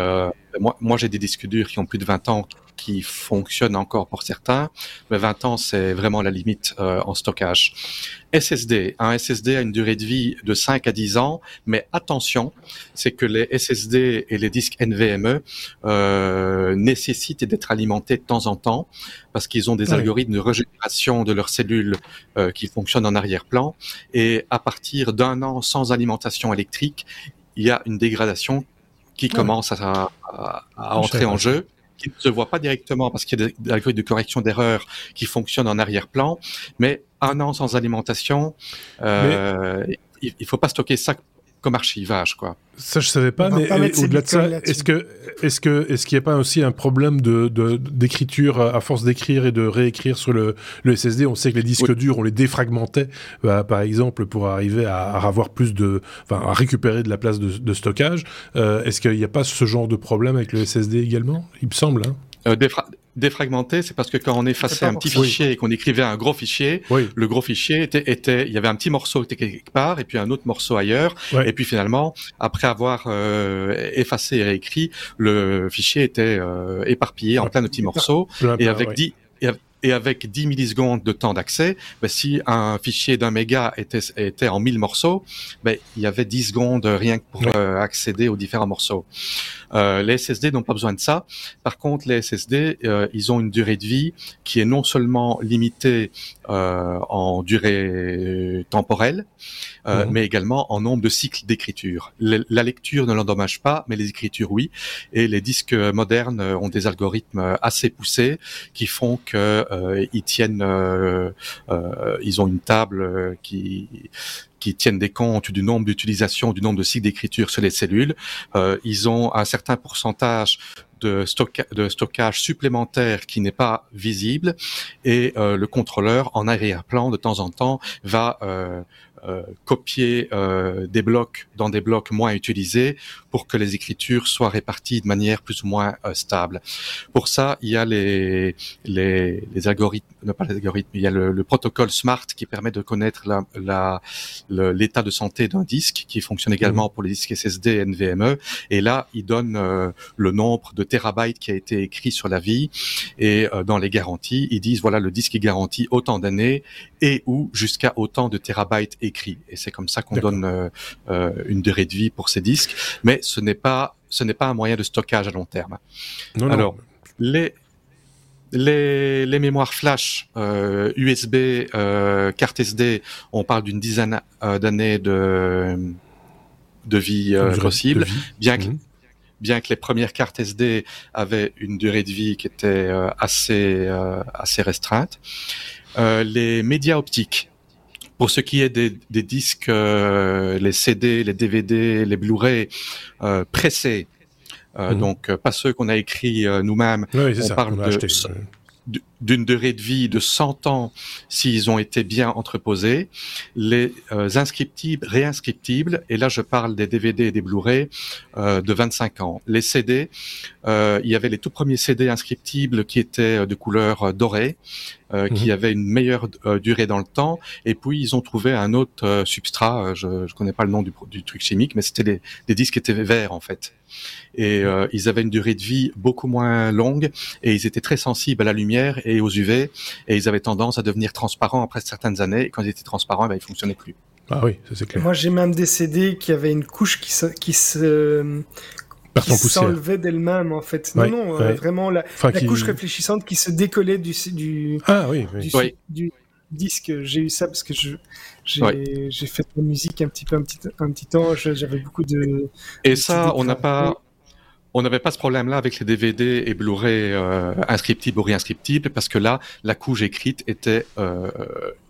moi, moi j'ai des disques durs qui ont plus de 20 ans qui fonctionnent encore pour certains, mais 20 ans, c'est vraiment la limite en stockage. SSD. Un SSD a une durée de vie de 5 à 10 ans, mais attention, c'est que les SSD et les disques NVMe euh, nécessitent alimentés de temps en temps parce qu'ils ont des algorithmes de régénération de leurs cellules euh, qui fonctionnent en arrière-plan. Et à partir d'un an sans alimentation électrique, il y a une dégradation qui commence à, à entrer en jeu qui ne se voit pas directement parce qu'il y a des algorithmes de correction d'erreurs qui fonctionnent en arrière-plan, mais un an sans alimentation, euh, il, ne faut pas stocker ça comme archivage, quoi. Ça, je savais pas, mais au-delà de ça, est-ce que, est-ce que, est-ce qu'il n'y a pas aussi un problème de, d'écriture à force d'écrire et de réécrire sur le, le SSD On sait que les disques durs, on les défragmentait, bah, par exemple, pour arriver à, avoir plus de, enfin, à récupérer de la place de, stockage. Euh, est-ce qu'il n'y a pas ce genre de problème avec le SSD également? Il me semble. Hein euh, défragmenté, c'est parce que quand on effaçait un petit fichier et qu'on écrivait un gros fichier, le gros fichier était, était, il y avait un petit morceau qui était quelque part et puis un autre morceau ailleurs, et puis finalement, après avoir euh, effacé et réécrit, le fichier était euh, éparpillé en plein de petits morceaux et avec dix et avec 10 millisecondes de temps d'accès, ben, si un fichier d'un méga était, était en 1000 morceaux, ben, il y avait 10 secondes rien que pour euh, accéder aux différents morceaux. Euh, les SSD n'ont pas besoin de ça. Par contre, les SSD, euh, ils ont une durée de vie qui est non seulement limitée en durée temporelle, euh, mhm. mais également en nombre de cycles d'écriture. La lecture ne l'endommage pas, mais les écritures oui. Et les disques modernes ont des algorithmes assez poussés qui font que euh, ils tiennent, euh, euh, ils ont une table qui qui tiennent des comptes du nombre d'utilisations, du nombre de cycles d'écriture sur les cellules. ils ont un certain pourcentage de, stockage supplémentaire qui n'est pas visible et le contrôleur en arrière-plan de temps en temps va euh, copier euh, des blocs dans des blocs moins utilisés pour que les écritures soient réparties de manière plus ou moins euh, stable. Pour ça, il y a les, les, les algorithmes, non pas les algorithmes, il y a le, le protocole SMART qui permet de connaître la, l'état de santé d'un disque, qui fonctionne également mmh. pour les disques SSD et NVMe. Et là, il donne le nombre de terabytes qui a été écrit sur la vie. Et dans les garanties, ils disent voilà, le disque est garanti autant d'années et ou jusqu'à autant de terabytes écrits. Et c'est comme ça qu'on donne euh, euh, une durée de vie pour ces disques. Mais ce n'est pas ce n'est pas un moyen de stockage à long terme. Non, Alors les les, les, mémoires flash euh, USB, euh, carte SD, on parle d'une dizaine euh, d'années de, de vie euh, possible, bien que, mhm. bien que les premières cartes SD avaient une durée de vie qui était assez, assez restreinte. Euh, les médias optiques. Pour ce qui est des, des disques, euh, les CD, les DVD, les Blu-ray euh, pressés, mhm. donc pas ceux qu'on a écrits nous-mêmes, on parle de d'une durée de vie de 100 ans s'ils ont été bien entreposés, les euh, inscriptibles, réinscriptibles, et là je parle des DVD et des Blu-ray euh, de 25 ans. Les CD, euh, il y avait les tout premiers CD inscriptibles qui étaient de couleur dorée, qui mhm. avaient une meilleure durée dans le temps, et puis ils ont trouvé un autre substrat, je ne connais pas le nom du, du truc chimique, mais c'était des, des disques qui étaient verts en fait et euh, ils avaient une durée de vie beaucoup moins longue et ils étaient très sensibles à la lumière et aux UV et ils avaient tendance à devenir transparents après certaines années et quand ils étaient transparents, eh ben, ils fonctionnaient plus. Ah oui, ça c'est clair. Moi j'ai même des CD qui avaient une couche qui se, qui se qui s'enlevait d'elle-même en fait. non, non, euh, vraiment la, couche réfléchissante qui se décollait du, du ah oui, oui. Du, disque, j'ai eu ça parce que je j'ai fait de la musique un petit peu un petit, un petit temps. J'avais beaucoup de. Et ça, on n'a pas. On n'avait pas ce problème-là avec les DVD et Blu-ray euh, inscriptibles ou réinscriptibles parce que là, la couche écrite était euh,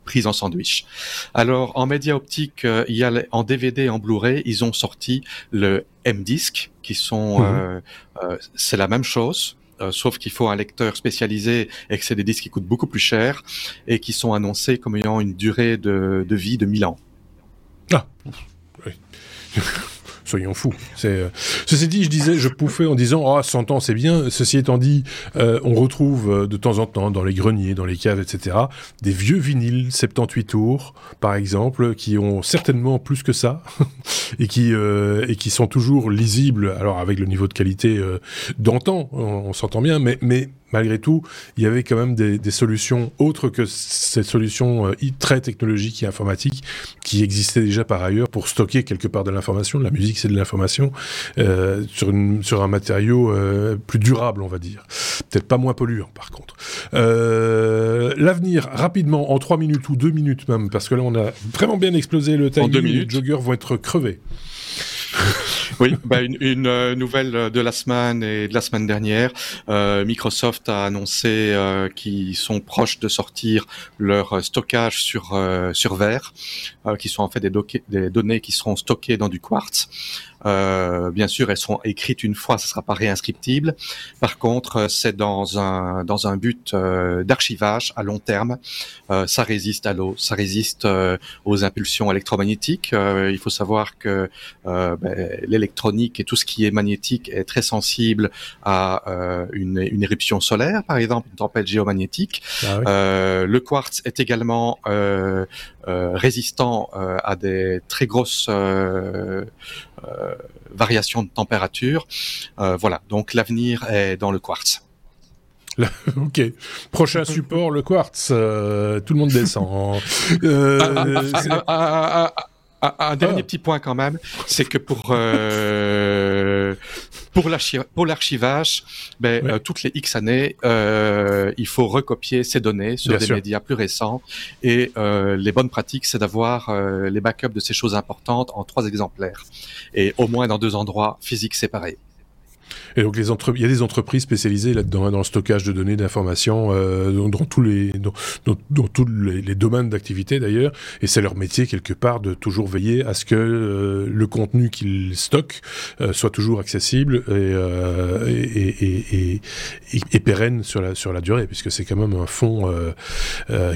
prise en sandwich. Alors, en média optique, euh, il y a en DVD et en Blu-ray, ils ont sorti le M-Disc, qui sont, mhm. euh, c'est la même chose. sauf qu'il faut un lecteur spécialisé et que c'est des disques qui coûtent beaucoup plus cher et qui sont annoncés comme ayant une durée de, de vie de 1000 ans. Ah, oui. soyons fous. Euh, Ceci dit, je disais, je pouffais en disant, oh, 100 ans, c'est bien. Ceci étant dit, euh, on retrouve euh, de temps en temps dans les greniers, dans les caves, etc., des vieux vinyles 78 tours, par exemple, qui ont certainement plus que ça et qui et qui sont toujours lisibles. Alors avec le niveau de qualité d'antan, on, s'entend bien, mais malgré tout, il y avait quand même des, solutions autres que cette solution euh, très technologique et informatique qui existait déjà par ailleurs pour stocker quelque part de l'information. La musique, c'est de l'information euh, sur, sur un matériau euh, plus durable, on va dire. Peut-être pas moins polluant, par contre. L'avenir, rapidement, en trois minutes ou deux minutes même, parce que là, on a vraiment bien explosé le timing. Les joggers vont être crevés. oui, bah une, une euh, nouvelle de la semaine et de la semaine dernière. Euh, Microsoft a annoncé euh, qu'ils sont proches de sortir leur stockage sur euh, sur verre, euh, qui sont en fait des, données qui seront stockées dans du quartz. Euh, bien sûr, elles seront écrites une fois, ça sera pas réinscriptible. Par contre, euh, c'est dans un dans un but euh, d'archivage à long terme. Euh, ça résiste à l'eau, ça résiste aux impulsions électromagnétiques. il faut savoir que ben, l'électronique et tout ce qui est magnétique est très sensible à une, une éruption solaire, par exemple une tempête géomagnétique. Ah le quartz est également résistant à des très grosses euh, variation de température. Euh, voilà, donc l'avenir est dans le quartz. ok. Prochain support, le quartz. Euh, tout le monde descend. Ah, ah, ah, un dernier petit point quand même, c'est que pour pour l'archivage, ben, euh, toutes les X années, euh, il faut recopier ces données sur des médias plus récents. Et euh, les bonnes pratiques, c'est d'avoir euh, les backups de ces choses importantes en trois exemplaires et au moins dans deux endroits physiques séparés. Et donc les il y a des entreprises spécialisées là-dedans hein, dans le stockage de données d'informations euh, dans, tous les dans, tous les, domaines d'activité d'ailleurs. Et c'est leur métier quelque part de toujours veiller à ce que euh, le contenu qu'ils stockent euh, soit toujours accessible et, pérenne sur la sur la durée, puisque c'est quand même un fonds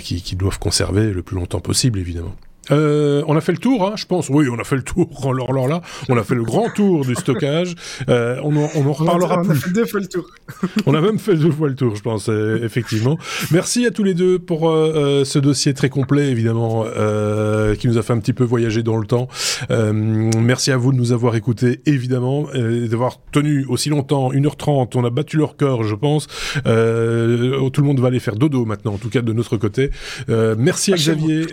qu'ils qui doivent conserver le plus longtemps possible évidemment. Euh, on a fait le tour, hein, je pense. Oui, on a fait le tour. Alors, là, on a fait le grand tour du stockage. Euh, on, en, on en reparlera plus. On a fait deux fois le tour. on a même fait deux fois le tour, je pense, euh, effectivement. Merci à tous les deux pour euh, euh, ce dossier très complet, évidemment, qui nous a fait un petit peu voyager dans le temps. merci à vous de nous avoir écoutés, évidemment, d'avoir tenu aussi longtemps, 1h30. On a battu leur corps, je pense. tout le monde va aller faire dodo maintenant, en tout cas de notre côté. merci à Xavier.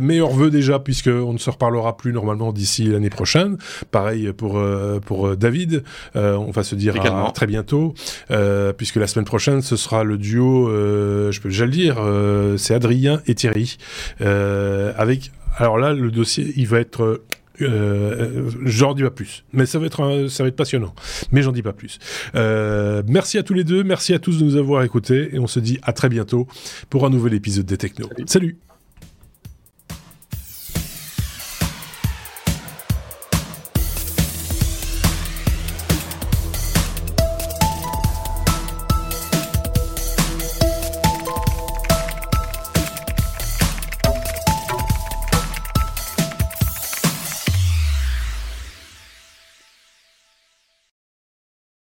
mais veut déjà, puisqu'on ne se reparlera plus normalement d'ici l'année prochaine. Pareil pour, euh, pour euh, David. Euh, on va se dire à très bientôt, puisque la semaine prochaine, ce sera le duo, je peux déjà le dire, c'est Adrien et Thierry. avec, alors là, le dossier, il va être... Euh, j'en dis pas plus, mais ça va être ça va être passionnant. Mais j'en dis pas plus. Euh, merci à tous les deux, merci à tous de nous avoir écoutés et on se dit à très bientôt pour un nouvel épisode des Technos. Salut.